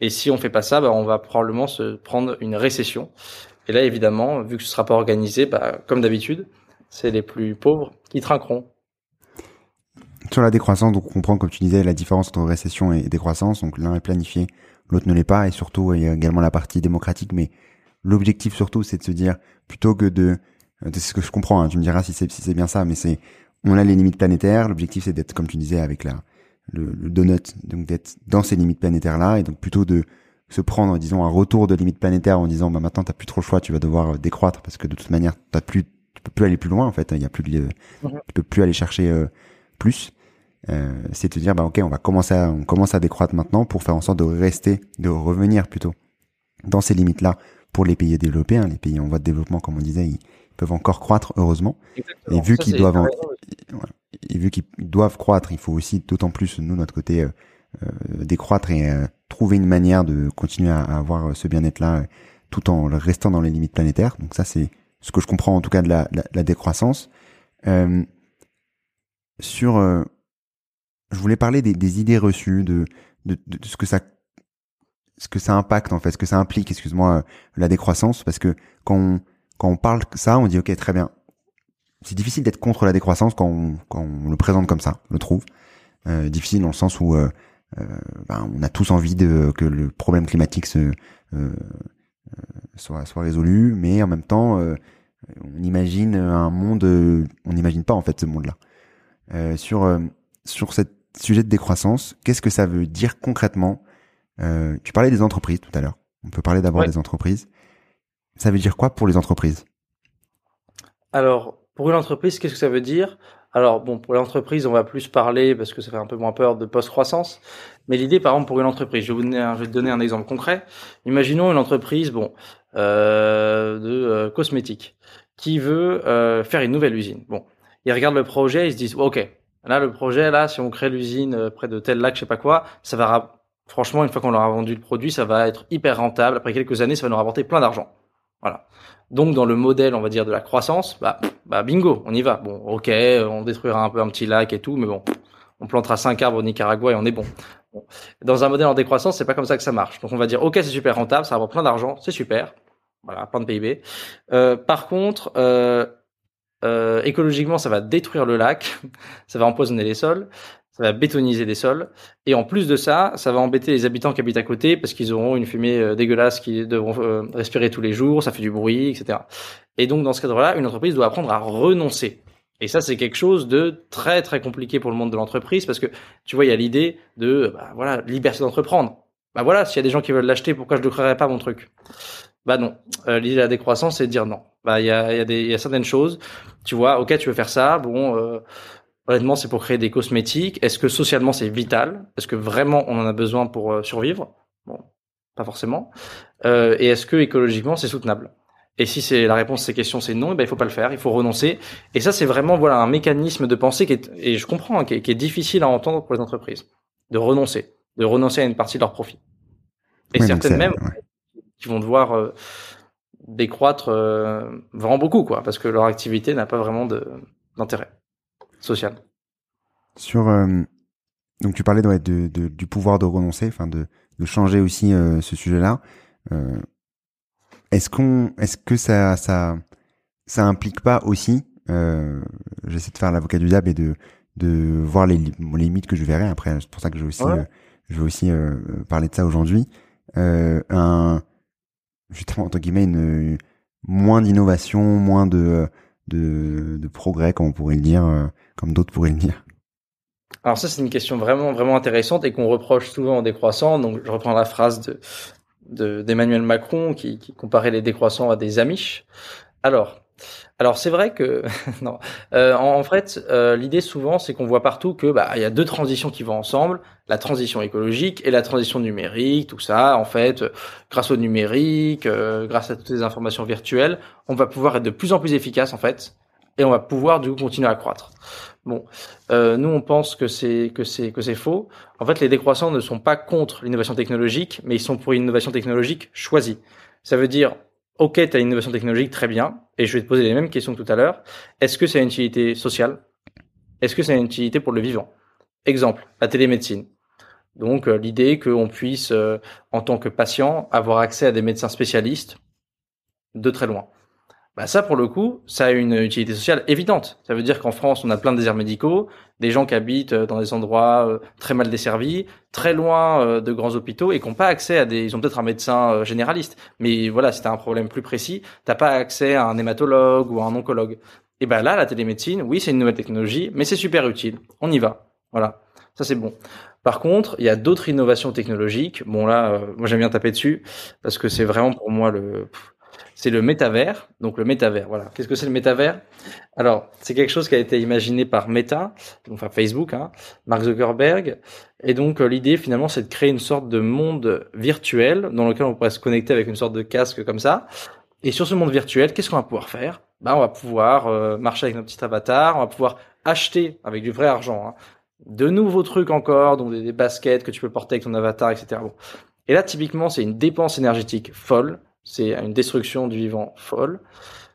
Et si on fait pas ça, bah, on va probablement se prendre une récession. Et là, évidemment, vu que ce sera pas organisé, bah, comme d'habitude, c'est les plus pauvres qui trinqueront. Sur la décroissance, donc on comprend, comme tu disais, la différence entre récession et décroissance. Donc l'un est planifié, l'autre ne l'est pas. Et surtout, il y a également la partie démocratique. Mais l'objectif surtout, c'est de se dire, plutôt que de... C'est ce que je comprends, hein, tu me diras si c'est si bien ça, mais c'est... On a les limites planétaires. L'objectif, c'est d'être, comme tu disais, avec la, le, le donut, donc d'être dans ces limites planétaires là, et donc plutôt de se prendre, disons, un retour de limites planétaires en disant, bah maintenant t'as plus trop le choix, tu vas devoir euh, décroître parce que de toute manière t'as plus, tu peux plus aller plus loin en fait, il y a plus de, tu peux plus aller chercher euh, plus. Euh, c'est de dire, bah ok, on va commencer, à, on commence à décroître maintenant pour faire en sorte de rester, de revenir plutôt dans ces limites là pour les pays développés, hein, les pays en voie de développement, comme on disait, ils peuvent encore croître heureusement. Et vu qu'ils doivent, en, et vu qu'ils doivent croître, il faut aussi d'autant plus, nous, notre côté, euh, euh décroître et euh, trouver une manière de continuer à, avoir ce bien-être-là tout en restant dans les limites planétaires. Donc ça, c'est ce que je comprends en tout cas de la, la, décroissance. Euh, sur, je voulais parler des, des idées reçues, de, de, de, ce que ça ce que ça impacte en fait, ce que ça implique, excuse-moi, la décroissance, parce que quand on, quand on parle ça, on dit ok très bien, c'est difficile d'être contre la décroissance quand on, quand on le présente comme ça, je trouve. Euh, difficile dans le sens où euh, euh, ben, on a tous envie de que le problème climatique se euh, soit soit résolu, mais en même temps, on imagine un monde, on n'imagine pas en fait ce monde-là. sur sur ce sujet de décroissance, qu'est-ce que ça veut dire concrètement Tu parlais des entreprises tout à l'heure. On peut parler d'abord des entreprises. Ça veut dire quoi pour les entreprises? Alors, pour une entreprise, qu'est-ce que ça veut dire? Alors, bon, pour l'entreprise, on va plus parler, parce que ça fait un peu moins peur, de post-croissance. Mais l'idée, par exemple, pour une entreprise, je vais, vous donner un, je vais te donner un exemple concret. Imaginons une entreprise, bon, euh, de euh, cosmétiques, qui veut euh, faire une nouvelle usine. Bon, ils regardent le projet, ils se disent, ok, là, le projet, là, si on crée l'usine euh, près de tel lac, je sais pas quoi, ça va, franchement, une fois qu'on leur a vendu le produit, ça va être hyper rentable. Après quelques années, ça va nous rapporter plein d'argent. Voilà. Donc dans le modèle, on va dire de la croissance, bah, bah bingo, on y va. Bon, ok, on détruira un peu un petit lac et tout, mais bon, on plantera cinq arbres au Nicaragua et on est bon. Dans un modèle en décroissance, c'est pas comme ça que ça marche. Donc on va dire ok, c'est super rentable, ça va plein d'argent, c'est super, voilà, plein de PIB. Euh, par contre, euh, euh, écologiquement, ça va détruire le lac, ça va empoisonner les sols, va bétoniser les sols. Et en plus de ça, ça va embêter les habitants qui habitent à côté parce qu'ils auront une fumée euh, dégueulasse qu'ils devront euh, respirer tous les jours, ça fait du bruit, etc. Et donc dans ce cadre-là, une entreprise doit apprendre à renoncer. Et ça, c'est quelque chose de très très compliqué pour le monde de l'entreprise parce que tu vois, il y a l'idée de bah, voilà liberté d'entreprendre. Bah voilà, s'il y a des gens qui veulent l'acheter, pourquoi je ne créerais pas mon truc? Bah non. Euh, l'idée de la décroissance, c'est de dire non. Bah il y a, y, a des, y a certaines choses. Tu vois, ok, tu veux faire ça, bon. Euh, Honnêtement, c'est pour créer des cosmétiques. Est-ce que socialement c'est vital? Est-ce que vraiment on en a besoin pour euh, survivre? Bon, pas forcément. Euh, et est-ce que écologiquement c'est soutenable? Et si c'est la réponse à ces questions c'est non, eh ben il faut pas le faire, il faut renoncer. Et ça c'est vraiment voilà un mécanisme de pensée qui est et je comprends hein, qui, est, difficile à entendre pour les entreprises de renoncer, de renoncer à une partie de leur profit. Et certaines même qui vont devoir euh, décroître euh, vraiment beaucoup quoi, parce que leur activité n'a pas vraiment d'intérêt social. Sur euh, donc tu parlais de, de, du pouvoir de renoncer, enfin de de changer aussi ce sujet-là. est-ce qu'on, est-ce que ça, ça, ça implique pas aussi, j'essaie de faire l'avocat du diable et de de voir les, limites que je verrai. Après, c'est pour ça que je vais aussi, je vais aussi parler de ça aujourd'hui. un justement entre guillemets une moins d'innovation, moins de, de, de progrès, comme on pourrait le dire, euh, comme d'autres pourraient le dire Alors ça, c'est une question vraiment vraiment intéressante et qu'on reproche souvent aux décroissants. Donc, je reprends la phrase de d'Emmanuel Macron qui, qui comparait les décroissants à des amiches. Alors, alors c'est vrai que non. Euh, en, fait, euh, l'idée souvent, c'est qu'on voit partout que bah il y a deux transitions qui vont ensemble la transition écologique et la transition numérique, tout ça. En fait, grâce au numérique, euh, grâce à toutes les informations virtuelles, on va pouvoir être de plus en plus efficace en fait, et on va pouvoir du coup continuer à croître. Bon, nous on pense que c'est que c'est que c'est faux. En fait, les décroissants ne sont pas contre l'innovation technologique, mais ils sont pour une innovation technologique choisie. Ça veut dire OK, tu as une innovation technologique, très bien, et je vais te poser les mêmes questions que tout à l'heure. Est-ce que a une utilité sociale? Est-ce que a une utilité pour le vivant? Exemple, la télémédecine. Donc euh, l'idée qu'on puisse, euh, en tant que patient, avoir accès à des médecins spécialistes de très loin. Bah ça, pour le coup, ça a une utilité sociale évidente. Ça veut dire qu'en France, on a plein de déserts médicaux, des gens qui habitent euh, dans des endroits euh, très mal desservis, très loin euh, de grands hôpitaux et qui n'ont pas accès à des... Ils ont peut-être un médecin généraliste, mais voilà, si un problème plus précis, t'as pas accès à un hématologue ou à un oncologue. Et ben là, la télémédecine, oui, c'est une nouvelle technologie, mais c'est super utile. On y va. Voilà, ça c'est bon. Par contre, il y a d'autres innovations technologiques. Bon là, moi j'aime bien taper dessus parce que c'est vraiment pour moi le c'est le métavers. Donc le métavers, voilà. Qu'est-ce que c'est le métavers? Alors, c'est quelque chose qui a été imaginé par Meta, enfin Facebook, hein, Mark Zuckerberg. Et donc euh, l'idée finalement, c'est de créer une sorte de monde virtuel dans lequel on pourrait se connecter avec une sorte de casque comme ça. Et sur ce monde virtuel, qu'est-ce qu'on va pouvoir faire? Bah, on va pouvoir euh, marcher avec notre petit avatar, on va pouvoir acheter avec du vrai argent hein, de nouveaux trucs encore, donc des, des, baskets que tu peux porter avec ton avatar, etc. Bon. Et là, typiquement, c'est une dépense énergétique folle c'est une destruction du vivant folle.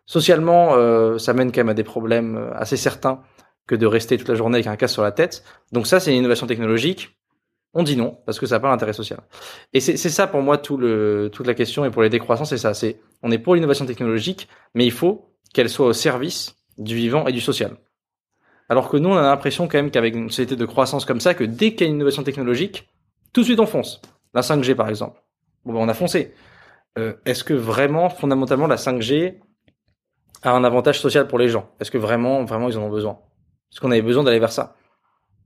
Socialement, euh, ça mène quand même à des problèmes euh, assez certains que de rester toute la journée avec un casque sur la tête. Donc ça, c'est une innovation technologique. On dit non parce que ça n'a pas d'intérêt social. Et c'est ça pour moi toute la question et pour les décroissants, c'est ça. On est pour l'innovation technologique, mais il faut qu'elle soit au service du vivant et du social. Alors que nous, on a l'impression quand même qu'avec une société de croissance comme ça, que dès qu'il y a une innovation technologique, tout de suite on fonce. La 5G par exemple. Bon, ben, on a foncé. Euh, est-ce que vraiment, fondamentalement, la 5G a un avantage social pour les gens? Est-ce que vraiment, vraiment, ils en ont besoin? Est-ce qu'on avait besoin d'aller vers ça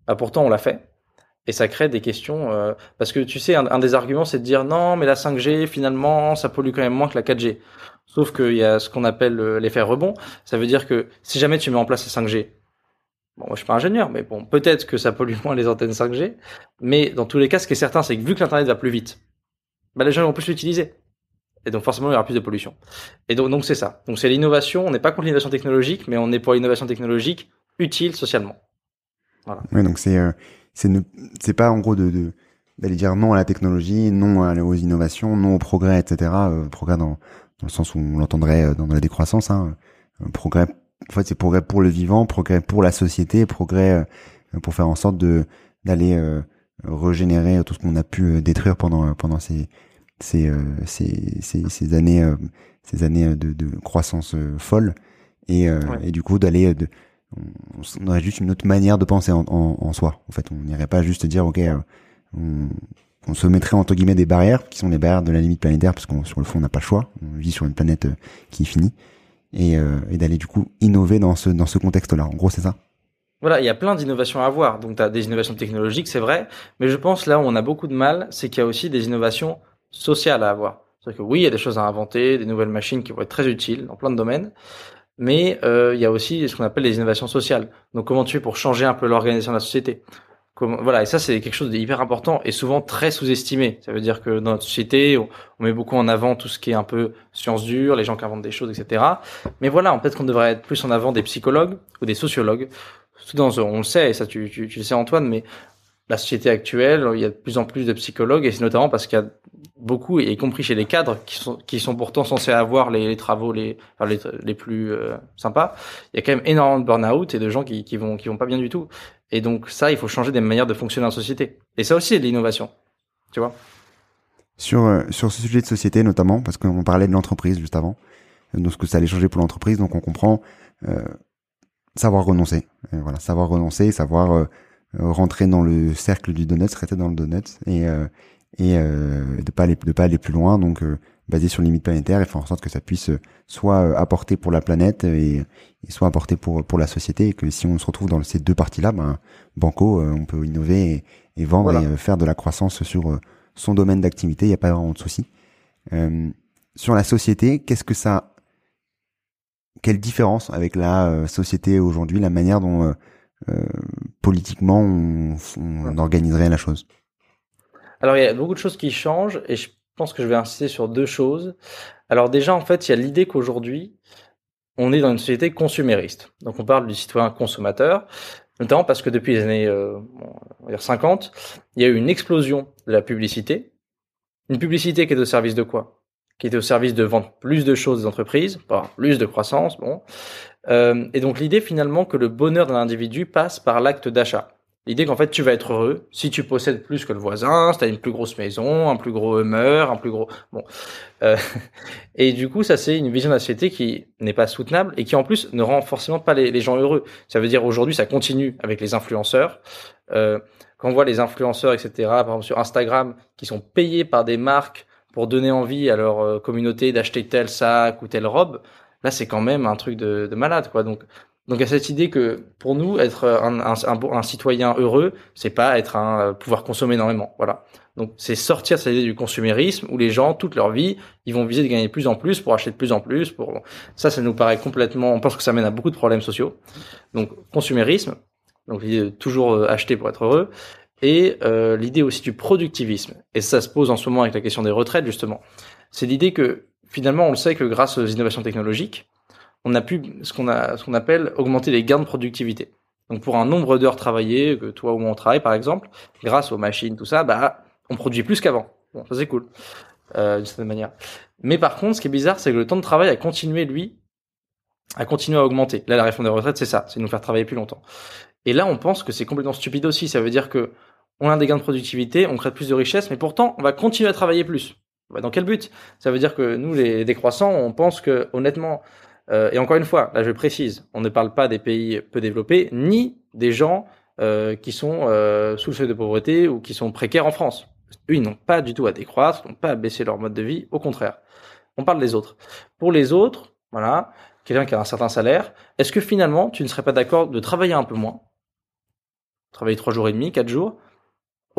bah, Pourtant, on l'a fait. Et ça crée des questions. Euh, parce que tu sais, un, des arguments, c'est de dire non, mais la 5G, finalement, ça pollue quand même moins que la 4G. Sauf qu'il y a ce qu'on appelle euh, l'effet rebond. Ça veut dire que si jamais tu mets en place la 5G, bon, moi je suis pas ingénieur, mais bon, peut-être que ça pollue moins les antennes 5G. Mais dans tous les cas, ce qui est certain, c'est que vu que l'Internet va plus vite, bah, les gens vont plus l'utiliser. Et donc forcément, il y aura plus de pollution. Et donc, donc c'est ça. Donc c'est l'innovation. On n'est pas contre l'innovation technologique, mais on est pour l'innovation technologique utile socialement. Voilà. Oui, donc c'est euh, c'est pas en gros de, d'aller dire non à la technologie, non aux innovations, non au progrès, etc. Euh, progrès dans, dans le sens où on l'entendrait euh, dans la décroissance. Hein. Euh, progrès, en fait, c'est progrès pour le vivant, progrès pour la société, progrès pour faire en sorte de d'aller régénérer tout ce qu'on a pu détruire pendant pendant ces ces, euh, ces, ces, ces, années, euh, ces années de, de croissance euh, folle et, et du coup d'aller de, on, aurait juste une autre manière de penser en, en, en soi. En fait, on n'irait pas juste dire ok, on, on, se mettrait entre guillemets des barrières qui sont les barrières de la limite planétaire parce qu'on sur le fond on n'a pas le choix. On vit sur une planète qui est finie et, et d'aller du coup innover dans ce dans ce contexte-là. En gros, c'est ça. Voilà, il y a plein d'innovations à avoir. Donc, tu as des innovations technologiques, c'est vrai, mais je pense là où on a beaucoup de mal, c'est qu'il y a aussi des innovations social à avoir. C'est-à-dire que oui, il y a des choses à inventer, des nouvelles machines qui vont être très utiles dans plein de domaines, mais euh, il y a aussi ce qu'on appelle les innovations sociales. Donc comment tu fais pour changer un peu l'organisation de la société? Comment, Voilà, et ça c'est quelque chose d'hyper important et souvent très sous-estimé. Ça veut dire que dans notre société, on, met beaucoup en avant tout ce qui est un peu science dure, les gens qui inventent des choses, etc. Mais voilà, peut-être qu'on devrait être plus en avant des psychologues ou des sociologues. Dans, on le sait, et ça tu, tu, tu le sais Antoine, mais la société actuelle, il y a de plus en plus de psychologues et c'est notamment parce qu'il y a beaucoup, y compris chez les cadres, qui sont, qui sont pourtant censés avoir les, travaux les, les, les, plus euh, sympas. Il y a quand même énormément de burn-out et de gens qui, qui vont qui vont pas bien du tout. Et donc ça, il faut changer des manières de fonctionner en société. Et ça aussi, c'est de l'innovation. Tu vois? Sur, sur ce sujet de société notamment, parce qu'on parlait de l'entreprise juste avant, donc ce que ça allait changer pour l'entreprise, donc on comprend savoir renoncer. voilà, savoir renoncer, savoir rentrer dans le cercle du donut, rester dans le donut et et de pas aller de pas aller plus loin. Donc basé sur limite planétaire et faire en sorte que ça puisse euh, soit euh, apporter pour la planète et, soit apporter pour pour la société et que si on se retrouve dans ces deux parties-là, ben banco, euh, on peut innover et, vendre et faire de la croissance sur son domaine d'activité. Il n'y a pas vraiment de souci. sur la société, qu'est-ce que ça, quelle différence avec la société aujourd'hui, la manière dont politiquement on, on organiserait la chose alors il y a beaucoup de choses qui changent et je pense que je vais insister sur deux choses. Alors déjà, en fait, il y a l'idée qu'aujourd'hui, on est dans une société consumériste. Donc on parle du citoyen consommateur, notamment parce que depuis les années euh, on va dire 50, il y a eu une explosion de la publicité. Une publicité qui est au service de quoi? Qui est au service de vendre plus de choses des entreprises, plus de croissance, bon. Euh, et donc l'idée finalement que le bonheur d'un individu passe par l'acte d'achat. L'idée qu'en fait tu vas être heureux si tu possèdes plus que le voisin, si tu as une plus grosse maison, un plus gros humeur, un plus gros bon. Euh, et du coup, ça c'est une vision de la société qui n'est pas soutenable et qui en plus ne rend forcément pas les, gens heureux. Ça veut dire aujourd'hui ça continue avec les influenceurs. Euh, quand on voit les influenceurs, etc. Par exemple sur Instagram, qui sont payés par des marques pour donner envie à leur euh, communauté d'acheter tel sac ou telle robe, là c'est quand même un truc de, de malade quoi. Donc donc a cette idée que pour nous, être un, un, un, citoyen heureux, c'est pas être un euh, pouvoir consommer énormément. Voilà. Donc c'est sortir cette idée du consumérisme où les gens toute leur vie, ils vont viser de gagner de plus en plus pour acheter de plus en plus. Pour ça, ça nous paraît complètement. On pense que ça mène à beaucoup de problèmes sociaux. Donc consumérisme, donc toujours euh, acheter pour être heureux, et euh, l'idée aussi du productivisme. Et ça se pose en ce moment avec la question des retraites justement. C'est l'idée que finalement, on le sait que grâce aux innovations technologiques on a pu ce qu'on qu'on appelle augmenter les gains de productivité. Donc pour un nombre d'heures travaillées que toi ou moi on travaille par exemple, grâce aux machines tout ça, bah on produit plus qu'avant. Bon, ça c'est cool euh, d'une certaine manière. Mais par contre, ce qui est bizarre, c'est que le temps de travail a continué lui a continué à augmenter. Là, la réforme des retraites, c'est ça, c'est nous faire travailler plus longtemps. Et là, on pense que c'est complètement stupide aussi. Ça veut dire que on a des gains de productivité, on crée plus de richesses, mais pourtant, on va continuer à travailler plus. Bah, dans quel but? Ça veut dire que nous, les décroissants, on pense que honnêtement, euh, et encore une fois, là je précise, on ne parle pas des pays peu développés, ni des gens euh, qui sont euh, sous le seuil de pauvreté ou qui sont précaires en France. Eux, ils n'ont pas du tout à décroître, ils n'ont pas à baisser leur mode de vie, au contraire. On parle des autres. Pour les autres, voilà, quelqu'un qui a un certain salaire, est-ce que finalement tu ne serais pas d'accord de travailler un peu moins? Travailler trois jours et demi, quatre jours,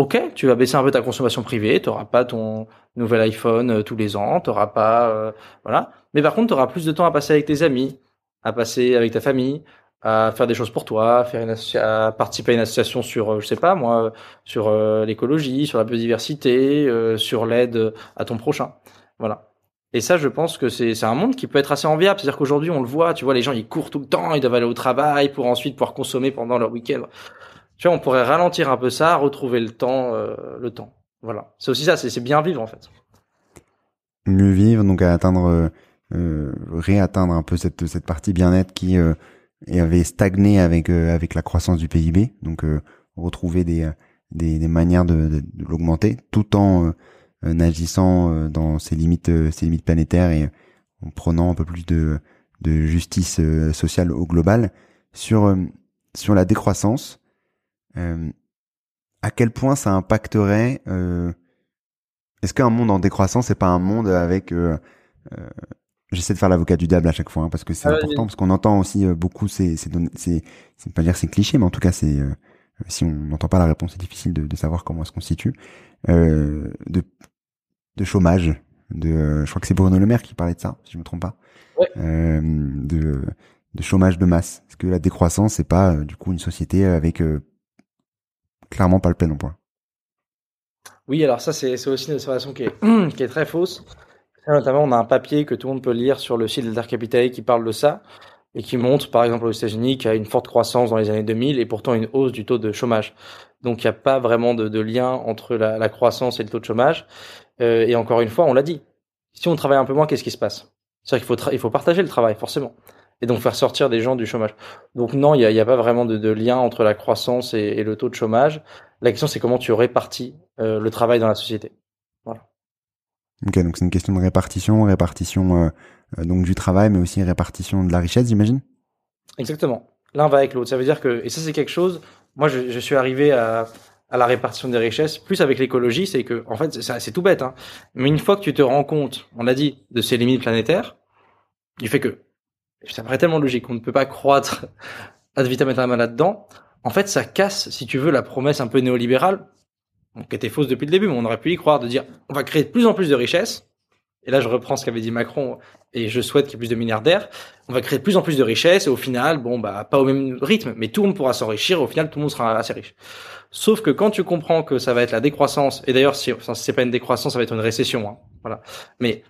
ok, tu vas baisser un peu ta consommation privée, tu n'auras pas ton nouvel iPhone euh, tous les ans, tu n'auras pas, euh, voilà. Mais par contre, tu auras plus de temps à passer avec tes amis, à passer avec ta famille, à faire des choses pour toi, à à participer à une association sur, euh, je sais pas moi, sur l'écologie, sur la biodiversité, sur l'aide à ton prochain, voilà. Et ça, je pense que c'est un monde qui peut être assez enviable. C'est-à-dire qu'aujourd'hui, on le voit, tu vois, les gens, ils courent tout le temps, ils doivent aller au travail pour ensuite pouvoir consommer pendant leur week-end tu vois, on pourrait ralentir un peu ça, retrouver le temps, euh, le temps. Voilà. C'est aussi ça, c'est bien vivre en fait. Mieux vivre, donc à atteindre, euh, euh réatteindre un peu cette cette partie bien-être qui euh, avait stagné avec avec la croissance du PIB. Donc retrouver des, des, des manières de, de, l'augmenter, tout en agissant dans ses limites ses limites planétaires et en prenant un peu plus de de justice sociale au global sur sur la décroissance euh, à quel point ça impacterait euh, Est-ce qu'un monde en décroissance, c'est pas un monde avec euh, J'essaie de faire l'avocat du diable à chaque fois hein, parce que c'est important parce qu'on entend aussi beaucoup ces c'est c'est pas dire c'est cliché mais en tout cas c'est si on n'entend pas la réponse c'est difficile de, de, savoir comment elle se constitue de de chômage de je crois que c'est Bruno Le Maire qui parlait de ça si je me trompe pas. De de chômage de masse. Est-ce que la décroissance c'est pas du coup une société avec clairement pas le plein emploi. Oui, alors ça, c'est aussi une observation qui est, qui est très fausse. Notamment, on a un papier que tout le monde peut lire sur le site d'Alter qui parle de ça et qui montre, par exemple, aux États-Unis qu'il y a une forte croissance dans les années 2000 et pourtant une hausse du taux de chômage. Donc, il n'y a pas vraiment de, lien entre la, croissance et le taux de chômage. Euh, et encore une fois, on l'a dit. Si on travaille un peu moins, qu'est-ce qui se passe? C'est-à-dire qu'il faut, il faut partager le travail, forcément et donc faire sortir des gens du chômage. Donc non, il n'y a, y a, pas vraiment de, de, lien entre la croissance et, et, le taux de chômage. La question, c'est comment tu répartis euh, le travail dans la société. Voilà. Ok, donc c'est une question de répartition, répartition donc du travail, mais aussi répartition de la richesse, j'imagine? Exactement. L'un va avec l'autre. Ça veut dire que, et ça c'est quelque chose. Moi, je, je suis arrivé à, à la répartition des richesses, plus avec l'écologie, c'est que, en fait, c'est tout bête, hein. Mais une fois que tu te rends compte, on l'a dit, de ces limites planétaires, du fait que, ça paraît tellement logique, on ne peut pas croître ad vitam aeternam là-dedans. En fait, ça casse, si tu veux, la promesse un peu néolibérale, qui était fausse depuis le début, mais on aurait pu y croire, de dire, on va créer de plus en plus de richesses. Et là, je reprends ce qu'avait dit Macron, et je souhaite qu'il y ait plus de milliardaires. On va créer de plus en plus de richesses, et au final, bon, bah, pas au même rythme, mais tout le monde pourra s'enrichir, au final, tout le monde sera assez riche. Sauf que quand tu comprends que ça va être la décroissance, et d'ailleurs, si, enfin, c'est pas une décroissance, ça va être une récession, hein, voilà. Mais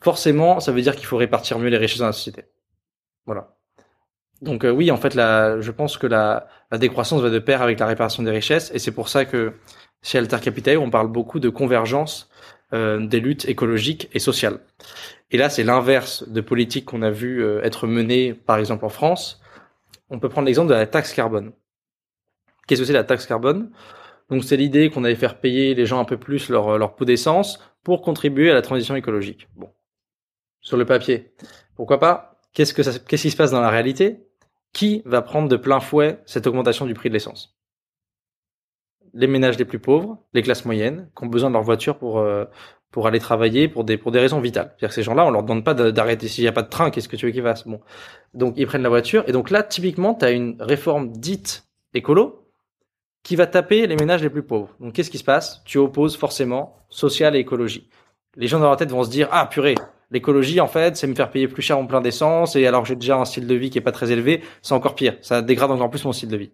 forcément, ça veut dire qu'il faut répartir mieux les richesses dans la société. Voilà. Donc euh, oui, en fait, je pense que la, la, décroissance va de pair avec la répartition des richesses, et c'est pour ça que chez Alter Capital, on parle beaucoup de convergence euh, des luttes écologiques et sociales. Et là, c'est l'inverse de politiques qu'on a vu euh, être menées, par exemple en France. On peut prendre l'exemple de la taxe carbone. Qu'est-ce que c'est la taxe carbone? Donc c'est l'idée qu'on allait faire payer les gens un peu plus leur, leur pot d'essence pour contribuer à la transition écologique. Bon, sur le papier, pourquoi pas? Qu'est-ce qui se passe dans la réalité? Qui va prendre de plein fouet cette augmentation du prix de l'essence? Les ménages les plus pauvres, les classes moyennes, qui ont besoin de leur voiture pour euh, pour aller travailler pour des pour des raisons vitales. C'est-à-dire que ces gens-là, on leur demande pas d'arrêter s'il n'y a pas de train, qu'est-ce que tu veux qu'ils fassent? Bon, donc ils prennent la voiture et donc là, typiquement, tu as une réforme dite écolo qui va taper les ménages les plus pauvres. Donc qu'est-ce qui se passe? Tu opposes forcément social et écologie. Les gens dans leur tête vont se dire ah purée, l'écologie en fait, c'est me faire payer plus cher mon plein d'essence et alors j'ai déjà un style de vie qui est pas très élevé, c'est encore pire, ça dégrade encore plus mon style de vie.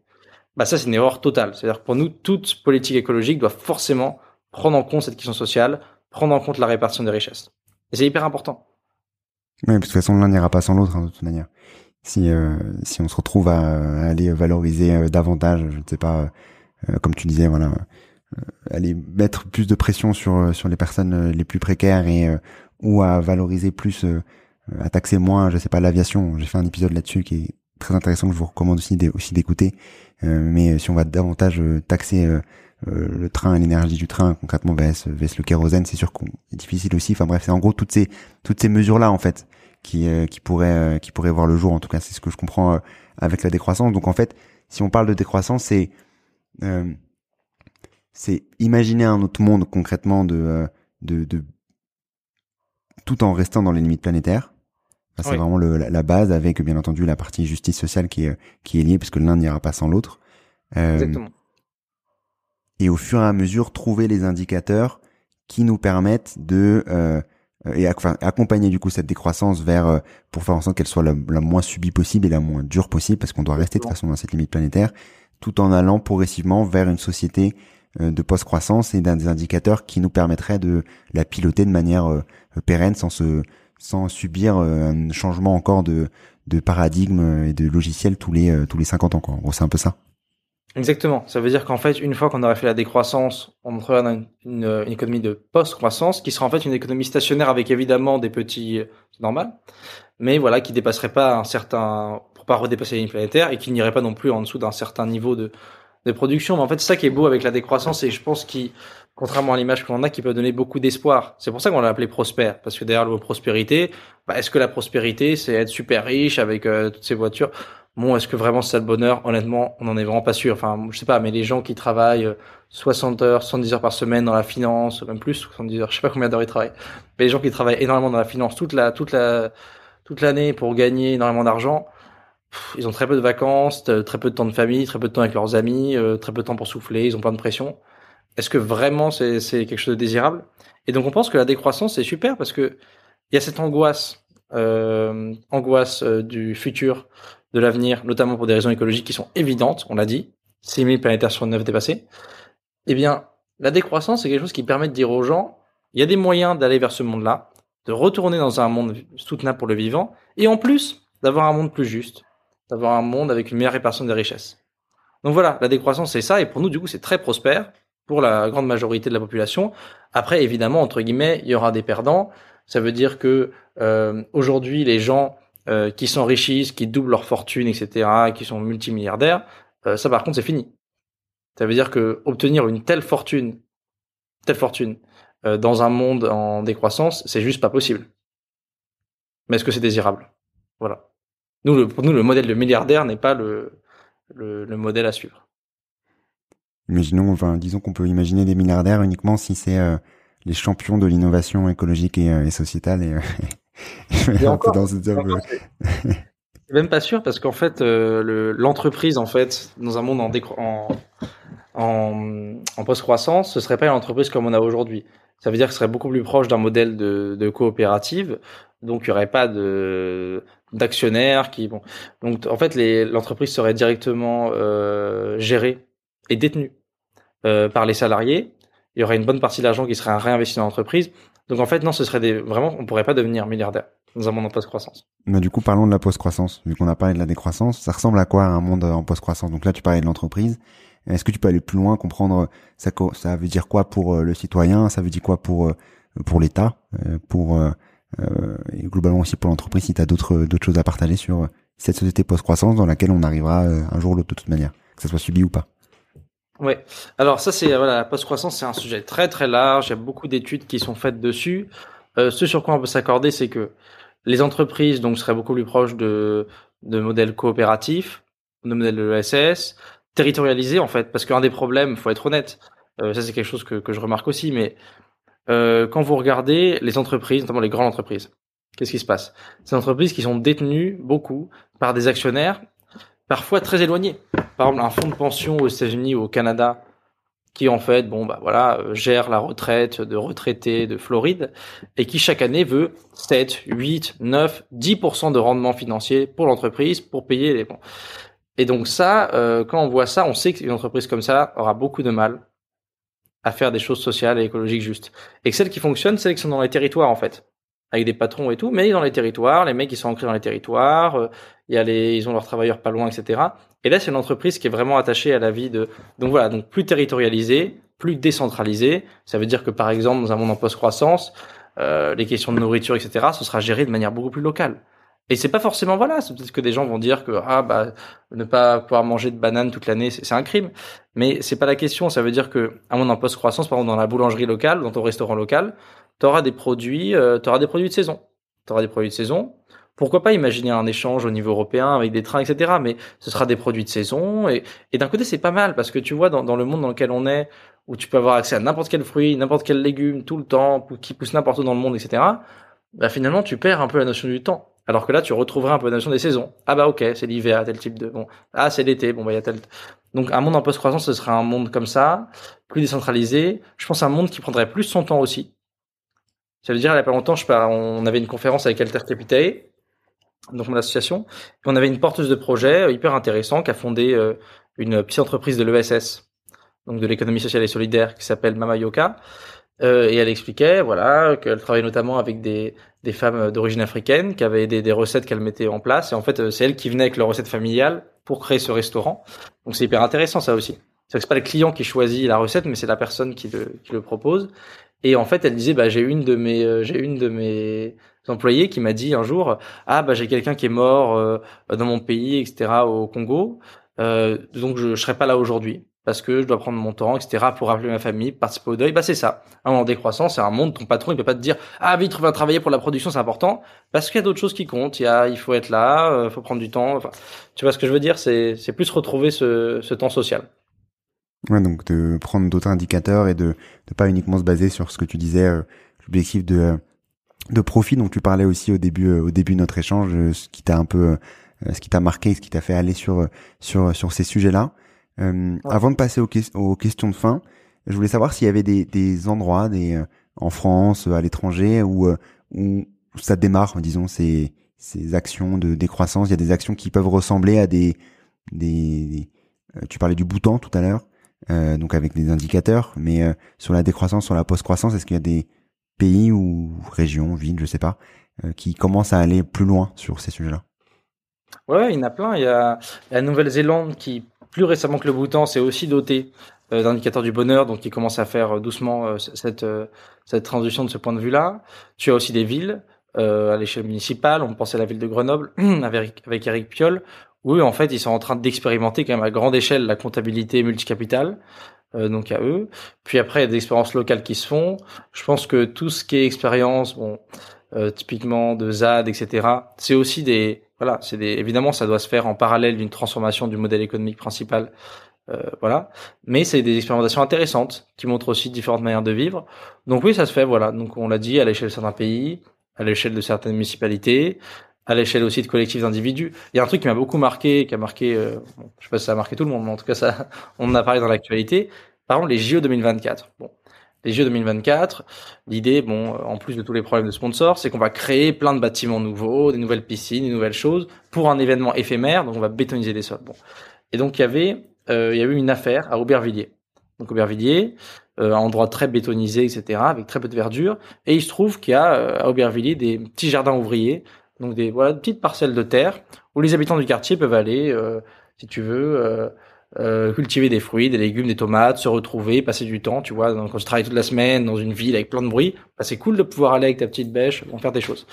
Bah ça c'est une erreur totale. C'est-à-dire que pour nous toute politique écologique doit forcément prendre en compte cette question sociale, prendre en compte la répartition des richesses. Et c'est hyper important. Oui, de toute façon l'un n'ira pas sans l'autre hein, de toute manière. Si euh, si on se retrouve à, aller valoriser euh, davantage, je ne sais pas euh, comme tu disais, voilà, aller mettre plus de pression sur sur les personnes les plus précaires et ou à valoriser plus, à taxer moins, je sais pas, l'aviation. J'ai fait un épisode là-dessus qui est très intéressant que je vous recommande aussi d'écouter. mais si on va davantage taxer le train l'énergie du train concrètement vs, vs le kérosène, c'est sûr qu'on est difficile aussi. Enfin bref, c'est en gros toutes ces toutes ces mesures là en fait qui qui pourraient qui pourraient voir le jour. En tout cas, c'est ce que je comprends avec la décroissance. Donc en fait, si on parle de décroissance, c'est euh, c'est imaginer un autre monde concrètement de, euh, de, de tout en restant dans les limites planétaires. c'est vraiment le, la, base avec bien entendu la partie justice sociale qui est qui est liée puisque l'un n'ira pas sans l'autre. Euh, Exactement. Et au fur et à mesure trouver les indicateurs qui nous permettent de euh, et accompagner du coup cette décroissance vers euh, pour faire en sorte qu'elle soit la, la, moins subie possible et la moins dure possible parce qu'on doit rester de toute façon dans cette limite planétaire tout en allant progressivement vers une société de post-croissance et d'un des indicateurs qui nous permettrait de la piloter de manière euh, pérenne sans se sans subir euh, un changement encore de, de paradigme et de logiciel tous les tous les 50 ans quoi. c'est un peu ça. Exactement. Ça veut dire qu'en fait, une fois qu'on aurait fait la décroissance, on entrera dans une, une, économie de post-croissance, qui sera en fait une économie stationnaire avec évidemment des petits, c'est normal, mais voilà, qui dépasserait pas un certain pas redépasser les lignes planétaires et qu'il n'irait pas non plus en dessous d'un certain niveau de, de production. Mais en fait, c'est ça qui est beau avec la décroissance et je pense qu'il, contrairement à l'image qu'on a, qui peut donner beaucoup d'espoir. C'est pour ça qu'on l'a appelé prospère, parce que derrière le mot prospérité, bah, est-ce que la prospérité, c'est être super riche avec euh, toutes ces voitures? Bon, est-ce que vraiment c'est ça le bonheur? Honnêtement, on n'en est vraiment pas sûr. Enfin, je sais pas, mais les gens qui travaillent 60 euh, heures, 70 heures par semaine dans la finance, même plus, 70 heures, je sais pas combien d'heures ils travaillent, mais les gens qui travaillent énormément dans la finance toute la, toute la, toute l'année pour gagner énormément d'argent, ils ont très peu de vacances, très peu de temps de famille, très peu de temps avec leurs amis, euh, très peu de temps pour souffler, ils ont plein de pression. Est-ce que vraiment c'est quelque chose de désirable? Et donc on pense que la décroissance c'est super parce que il y a cette angoisse, euh, angoisse euh, du futur, de l'avenir, notamment pour des raisons écologiques qui sont évidentes, on l'a dit, 6000 planétaires sur 9 dépassés. Eh bien, la décroissance c'est quelque chose qui permet de dire aux gens, il y a des moyens d'aller vers ce monde-là, de retourner dans un monde soutenable pour le vivant, et en plus d'avoir un monde plus juste, d'avoir un monde avec une meilleure répartition des richesses. Donc voilà, la décroissance c'est ça, et pour nous du coup c'est très prospère pour la grande majorité de la population. Après évidemment entre guillemets il y aura des perdants. Ça veut dire que euh, aujourd'hui les gens euh, qui s'enrichissent, qui doublent leur fortune, etc., qui sont multimilliardaires, euh, ça par contre c'est fini. Ça veut dire que obtenir une telle fortune, telle fortune, dans un monde en décroissance, c'est juste pas possible. Mais est-ce que c'est désirable? Voilà. Nous, le, pour nous, le modèle de milliardaire n'est pas le, le, le, modèle à suivre. Imaginons, enfin, disons qu'on peut imaginer des milliardaires uniquement si c'est euh, les champions de l'innovation écologique et, euh, et sociétale. Et, et encore, dans ce job. Même pas sûr parce qu'en fait, euh, l'entreprise, en fait, dans un monde en, en, en, en post-croissance, ce serait pas une entreprise comme on a aujourd'hui. Ça veut dire que ce serait beaucoup plus proche d'un modèle de, de coopérative. Donc, il y aurait pas de d'actionnaires qui bon. Donc, en fait, l'entreprise serait directement euh, gérée et détenue euh, par les salariés. Il y aurait une bonne partie de l'argent qui serait réinvesti dans l'entreprise. Donc, en fait, non, ce serait des vraiment, on pourrait pas devenir milliardaire dans un monde en post-croissance. Mais du coup, parlons de la post-croissance. Vu qu'on a parlé de la décroissance, ça ressemble à quoi un monde en post-croissance? Donc là, tu parlais de l'entreprise. Est-ce que tu peux aller plus loin, comprendre ça, ça veut dire quoi pour euh, le citoyen, ça veut dire quoi pour pour l'État, pour et globalement aussi pour l'entreprise si tu as d'autres choses à partager sur cette société post-croissance dans laquelle on arrivera un jour ou l'autre de toute manière, que ça soit subi ou pas. Ouais. Alors ça c'est voilà la post-croissance c'est un sujet très très large, il y a beaucoup d'études qui sont faites dessus. ce sur quoi on peut s'accorder c'est que les entreprises donc seraient beaucoup plus proches de de modèles coopératifs, de modèles de l'ESS, territorialisé en fait, parce qu'un des problèmes, faut être honnête, euh, ça c'est quelque chose que, que, je remarque aussi, mais euh, quand vous regardez les entreprises, notamment les grandes entreprises, qu'est-ce qui se passe? Ces entreprises qui sont détenues beaucoup par des actionnaires, parfois très éloignés. Par exemple, un fonds de pension aux États-Unis ou au Canada, qui en fait, bon bah voilà, euh, gère la retraite de retraités de Floride et qui chaque année veut 7, 8, 9, 10% de rendement financier pour l'entreprise pour payer les bons. Et donc ça, euh, quand on voit ça, on sait qu'une entreprise comme ça aura beaucoup de mal à faire des choses sociales et écologiques justes. Et celles qui fonctionnent, celles qui sont dans les territoires en fait, avec des patrons et tout, mais dans les territoires, les mecs qui sont ancrés dans les territoires, euh, y a les, ils ont leurs travailleurs pas loin, etc. Et là, c'est une entreprise qui est vraiment attachée à la vie de. Donc voilà, donc plus territorialisée, plus décentralisée. Ça veut dire que par exemple, dans un monde en post-croissance, euh, les questions de nourriture, etc., ce sera géré de manière beaucoup plus locale. Et c'est pas forcément voilà, c'est peut-être que des gens vont dire que ah bah ne pas pouvoir manger de bananes toute l'année c'est un crime, mais c'est pas la question. Ça veut dire que à mon en post croissance, par exemple dans la boulangerie locale, dans ton restaurant local, tu auras des produits, euh, tu auras des produits de saison, tu auras des produits de saison. Pourquoi pas imaginer un échange au niveau européen avec des trains, etc. Mais ce sera des produits de saison et, et d'un côté c'est pas mal parce que tu vois dans, dans le monde dans lequel on est, où tu peux avoir accès à n'importe quel fruit, n'importe quel légume tout le temps, qui pousse n'importe où dans le monde, etc. Bah finalement tu perds un peu la notion du temps alors que là, tu retrouveras un peu la notion des saisons. Ah bah ok, c'est l'hiver, tel type de... Bon, ah c'est l'été, bon bah il y a tel... Donc un monde en post-croissance, ce serait un monde comme ça, plus décentralisé. Je pense un monde qui prendrait plus son temps aussi. Ça veut dire, il y a pas longtemps, je on avait une conférence avec Alter Capitae, donc mon association, et on avait une porteuse de projet euh, hyper intéressant qui a fondé euh, une petite entreprise de l'ESS, donc de l'économie sociale et solidaire, qui s'appelle Mama Yoka. Euh, et elle expliquait, voilà, qu'elle travaillait notamment avec des, des femmes d'origine africaine qui avaient des, des recettes qu'elle mettait en place. Et en fait, euh, c'est elle qui venait avec leur recette familiale pour créer ce restaurant. Donc c'est hyper intéressant ça aussi. C'est c'est pas le client qui choisit la recette, mais c'est la personne qui le, qui le propose. Et en fait, elle disait, bah j'ai une de mes, euh, j'ai une de mes employés qui m'a dit un jour, ah bah j'ai quelqu'un qui est mort dans mon pays, etc. au Congo, donc je, je serai pas là aujourd'hui parce que je dois prendre mon temps, etc., pour rappeler ma famille, participer au deuil. Bah, c'est ça. Un monde décroissant, c'est un monde, ton patron, il peut pas te dire, ah, vite, reviens travailler pour la production, c'est important. Parce qu'il y a d'autres choses qui comptent. Il y a, il faut être là, il euh, faut prendre du temps. Tu vois ce que je veux dire? C'est, c'est plus retrouver ce, ce temps social. Ouais, donc de prendre d'autres indicateurs et de, de pas uniquement se baser sur ce que tu disais, euh, l'objectif de, de profit dont tu parlais aussi au début, euh, au début de notre échange, ce qui t'a un peu, ce qui t'a marqué, ce qui t'a fait aller sur, sur, sur ces sujets-là. Euh, avant de passer aux, aux, questions de fin, je voulais savoir s'il y avait des, des endroits, des euh, en France, à l'étranger, où, euh, où ça démarre, disons, ces, ces actions de décroissance. Il y a des actions qui peuvent ressembler à des, des, tu parlais du bouton tout à l'heure, euh, donc avec des indicateurs, mais sur la décroissance, sur la post-croissance, est-ce qu'il y a des pays ou régions, villes, je sais pas, qui commencent à aller plus loin sur ces sujets-là? Ouais, il y en a plein. Il y a la Nouvelle-Zélande qui plus récemment que le Bhoutan, c'est aussi doté euh, d'indicateurs du bonheur, donc qui commence à faire euh, doucement euh, cette cette transition de ce point de vue-là. Tu as aussi des villes à l'échelle municipale. On pensait à la ville de Grenoble avec avec Eric Piolle, où en fait ils sont en train d'expérimenter quand même à grande échelle la comptabilité multicapitale. donc à eux. Puis après, il y a des expériences locales qui se font. Je pense que tout ce qui est expérience, bon, typiquement de ZAD, etc., c'est aussi des, voilà, c'est des, évidemment, ça doit se faire en parallèle d'une transformation du modèle économique principal euh, voilà. Mais c'est des expérimentations intéressantes qui montrent aussi différentes manières de vivre. Donc oui, ça se fait, voilà. Donc on l'a dit à l'échelle de certains pays, à l'échelle de certaines municipalités, à l'échelle aussi de collectifs d'individus. Il y a un truc qui m'a beaucoup marqué, qui a marqué, euh, je sais pas si ça a marqué tout le monde, mais en tout cas ça, on en a parlé dans l'actualité. Par exemple, les JO 2024. Bon, les JO 2024, l'idée, bon, en plus de tous les problèmes de sponsors, c'est qu'on va créer plein de bâtiments nouveaux, des nouvelles piscines, des nouvelles choses pour un événement éphémère. Donc on va bétoniser les sols. Bon, et donc il y avait euh, il y a eu une affaire à Aubervilliers. Donc Aubervilliers, euh, un endroit très bétonisé, etc., avec très peu de verdure. Et il se trouve qu'il y a euh, à Aubervilliers des petits jardins ouvriers, donc des voilà petites parcelles de terre où les habitants du quartier peuvent aller, euh, si tu veux, euh, cultiver des fruits, des légumes, des tomates, se retrouver, passer du temps, tu vois. Donc, quand je travaille toute la semaine dans une ville avec plein de bruit, bah, c'est cool de pouvoir aller avec ta petite bêche, en faire des choses.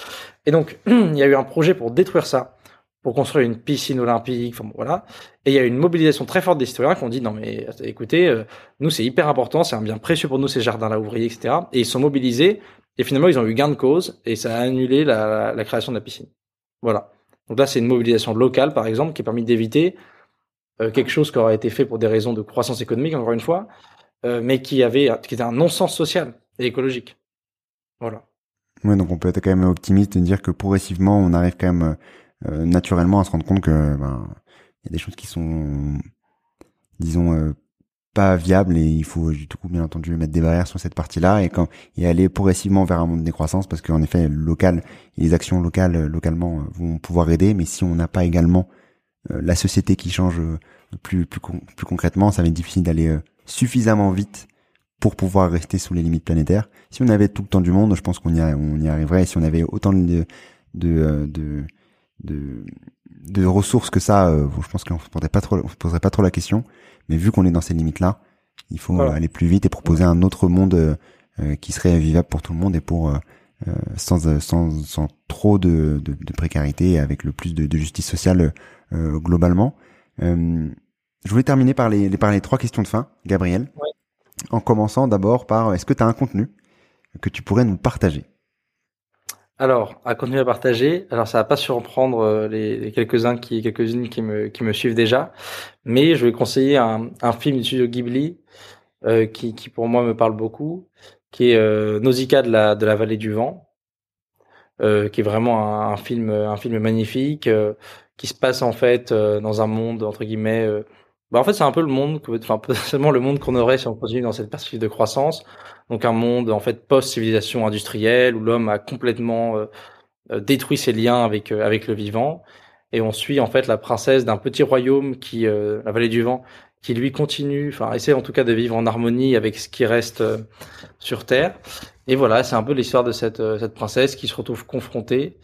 Et donc, il y a eu un projet pour détruire ça pour construire une piscine olympique. Enfin, voilà. Et il y a une mobilisation très forte des citoyens qui ont dit non mais écoutez, euh, nous c'est hyper important, c'est un bien précieux pour nous ces jardins-là ouvriers, etc. Et ils sont mobilisés et finalement ils ont eu gain de cause et ça a annulé la, la création de la piscine. Voilà. Donc là c'est une mobilisation locale par exemple qui a permis d'éviter quelque chose qui aurait été fait pour des raisons de croissance économique encore une fois, euh, mais qui avait qui était un non-sens social et écologique. Voilà. Ouais, donc on peut être quand même optimiste et dire que progressivement on arrive quand même euh, naturellement à se rendre compte que ben il y a des choses qui sont disons euh, pas viables et il faut du coup bien entendu mettre des barrières sur cette partie-là et quand et aller progressivement vers un monde de décroissance parce qu'en effet local les actions locales euh, localement vont pouvoir aider mais si on n'a pas également la société qui change plus plus plus concrètement ça va être difficile d'aller suffisamment vite pour pouvoir rester sous les limites planétaires. Si on avait tout le temps du monde, je pense qu'on y, on y arriverait. Si on avait autant de, de, de, de, de ressources que ça, euh, je pense qu'on ne pas trop, on se poserait pas trop la question. Mais vu qu'on est dans ces limites-là, il faut aller plus vite et proposer un autre monde euh, qui serait vivable pour tout le monde et pour euh, sans, sans, sans trop de, de, de, précarité, avec le plus de, de justice sociale globalement. je voulais terminer par les, par les trois questions de fin, Gabriel. En commençant d'abord par, est-ce que tu as un contenu que tu pourrais nous partager? Alors, à continuer à partager. Alors, ça va pas surprendre euh, les, quelques-uns qui, quelques-unes qui me, qui me suivent déjà, mais je vais conseiller un, un film du studio Ghibli euh, qui, qui pour moi me parle beaucoup, qui est euh, Nausicaa de la, de la vallée du vent, euh, qui est vraiment un, film, un film magnifique, euh, qui se passe en fait dans un monde entre guillemets. bah en fait, c'est un peu le monde, enfin seulement le monde qu'on aurait si on continue dans cette perspective de croissance donc un monde en fait post-civilisation industrielle où l'homme a complètement euh, euh, détruit ses liens avec euh, avec le vivant. Et on suit en fait la princesse d'un petit royaume qui, la vallée du vent, qui lui continue, enfin essaie en tout cas de vivre en harmonie avec ce qui reste sur Terre. Et voilà, c'est un peu l'histoire de cette, cette princesse qui se retrouve confrontée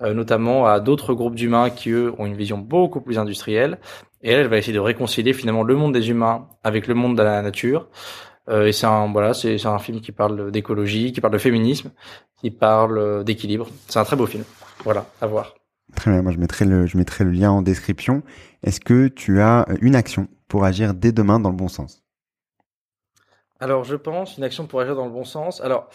notamment à d'autres groupes d'humains qui eux ont une vision beaucoup plus industrielle. Et elle, elle va essayer de réconcilier finalement le monde des humains avec le monde de la nature. Euh, et c'est un voilà, c'est un film qui parle d'écologie, qui parle de féminisme, qui parle euh, d'équilibre. C'est un très beau film. Voilà, à voir. Très bien. Moi, je mettrai le je mettrai le lien en description. Est-ce que tu as une action pour agir dès demain dans le bon sens? Alors, je pense une action pour agir dans le bon sens. Alors,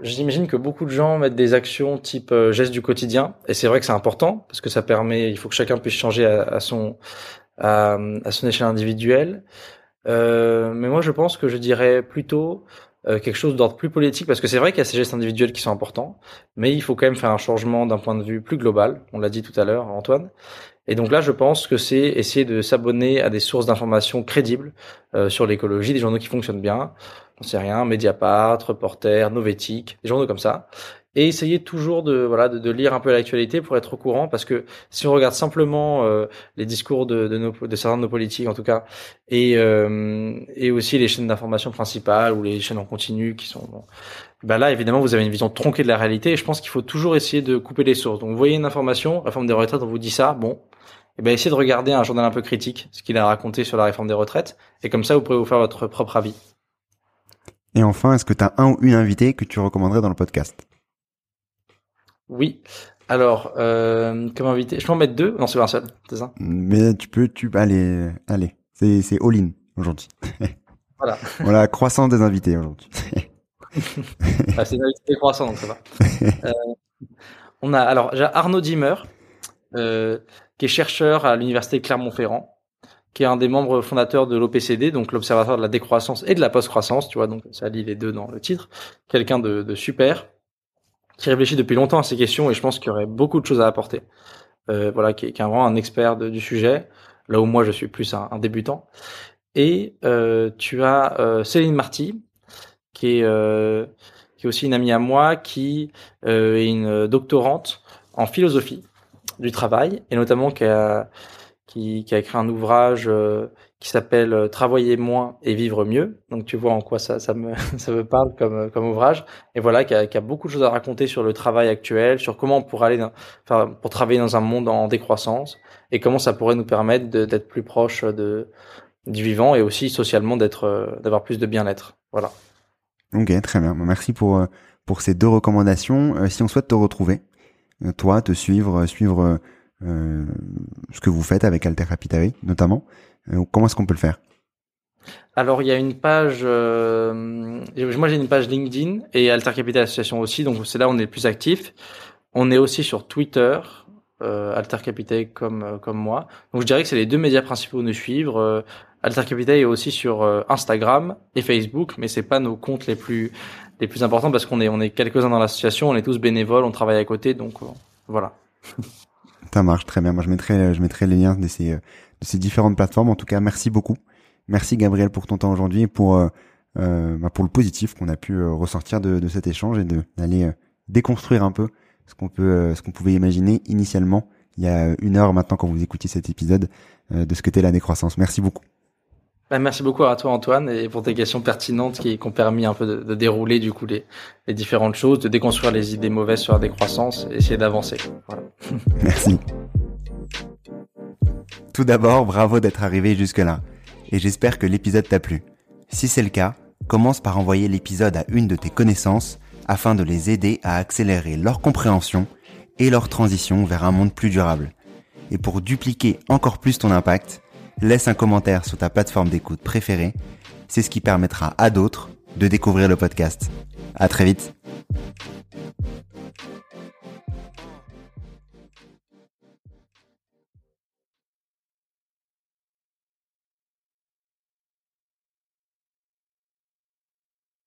j'imagine que beaucoup de gens mettent des actions type euh, geste du quotidien, et c'est vrai que c'est important parce que ça permet, il faut que chacun puisse changer à, son à, à, son échelle individuelle. Euh, mais moi, je pense que je dirais plutôt euh, quelque chose d'ordre plus politique, parce que c'est vrai qu'il y a ces gestes individuels qui sont importants, mais il faut quand même faire un changement d'un point de vue plus global. On l'a dit tout à l'heure, Antoine. Et donc là, je pense que c'est essayer de s'abonner à des sources d'informations crédibles euh, sur l'écologie, des journaux qui fonctionnent bien. On sait rien, Mediapart, Reporter, Novétique, des journaux comme ça, et essayer toujours de voilà de, de lire un peu l'actualité pour être au courant parce que si on regarde simplement euh, les discours de, de, nos, de certains de nos politiques en tout cas et euh, et aussi les chaînes d'information principales ou les chaînes en continu qui sont bon, bah là évidemment vous avez une vision tronquée de la réalité et je pense qu'il faut toujours essayer de couper les sources donc vous voyez une information réforme des retraites on vous dit ça bon eh ben essayez de regarder un journal un peu critique ce qu'il a raconté sur la réforme des retraites et comme ça vous pourrez vous faire votre propre avis et enfin est-ce que tu as un ou une invité que tu recommanderais dans le podcast? Oui. Alors, euh, comme invité, je peux en mettre deux? Non, c'est un seul, c'est ça? Mais tu peux, tu allez, allez, c'est c'est all in aujourd'hui. Voilà. voilà, la croissance des invités aujourd'hui. ah, c'est une invité croissante, donc ça va. Euh, on a alors Arnaud Dimmer, euh, qui est chercheur à l'université Clermont-Ferrand, qui est un des membres fondateurs de l'OPCD, donc l'Observatoire de la décroissance et de la post-croissance, tu vois, donc ça lit les deux dans le titre. Quelqu'un de, de, super, qui réfléchit depuis longtemps à ces questions et je pense qu'il y aurait beaucoup de choses à apporter. Euh, voilà, qui est, qui est, vraiment un expert du sujet, là où moi je suis plus un, un débutant. Et euh, tu as euh, Céline Marty, qui est, euh, qui est aussi une amie à moi, qui euh, est une doctorante en philosophie du travail, et notamment qui a, écrit un ouvrage qui s'appelle Travailler moins et vivre mieux. Donc tu vois en quoi ça, me, ça me parle comme, comme ouvrage. Et voilà, qui a, a beaucoup de choses à raconter sur le travail actuel, sur comment on pourrait aller, pour travailler dans un monde en décroissance, et comment ça pourrait nous permettre d'être plus proche de, du vivant et aussi socialement d'être, euh, d'avoir plus de bien-être. Voilà. Ok, très bien. Merci pour euh, pour ces deux recommandations. Euh, si on souhaite te retrouver, toi, te suivre, suivre euh, ce que vous faites avec Alter Capitari, notamment, comment est-ce qu'on peut le faire? Alors il y a une page, euh, moi j'ai une page LinkedIn et Alter Capital Association aussi, donc c'est là où on est le plus actif. On est aussi sur Twitter, euh, Alter Capital comme comme moi. Donc je dirais que c'est les deux médias principaux nous suivre. Alter Capital est aussi sur euh, Instagram et Facebook, mais c'est pas nos comptes les plus les plus importants parce qu'on est on est quelques-uns dans l'association, on est tous bénévoles, on travaille à côté, donc euh, voilà. Ça marche très bien. Moi, je mettrai je mettrai les liens de ces de ces différentes plateformes. En tout cas, merci beaucoup. Merci Gabriel pour ton temps aujourd'hui et pour euh, bah, pour le positif qu'on a pu ressortir de, de, cet échange et d'aller déconstruire un peu ce qu'on peut ce qu'on pouvait imaginer initialement il y a une heure maintenant quand vous écoutiez cet épisode de ce que la décroissance. Merci beaucoup. Bah, merci beaucoup à toi Antoine et pour tes questions pertinentes qui, ont permis un peu de, dérouler du coup les, différentes choses, de déconstruire les idées mauvaises sur la décroissance et essayer d'avancer. Merci. Tout d'abord, bravo d'être arrivé jusque-là et j'espère que l'épisode t'a plu. Si c'est le cas, commence par envoyer l'épisode à une de tes connaissances afin de les aider à accélérer leur compréhension et leur transition vers un monde plus durable. Et pour dupliquer encore plus ton impact, laisse un commentaire sur ta plateforme d'écoute préférée. C'est ce qui permettra à d'autres de découvrir le podcast. À très vite.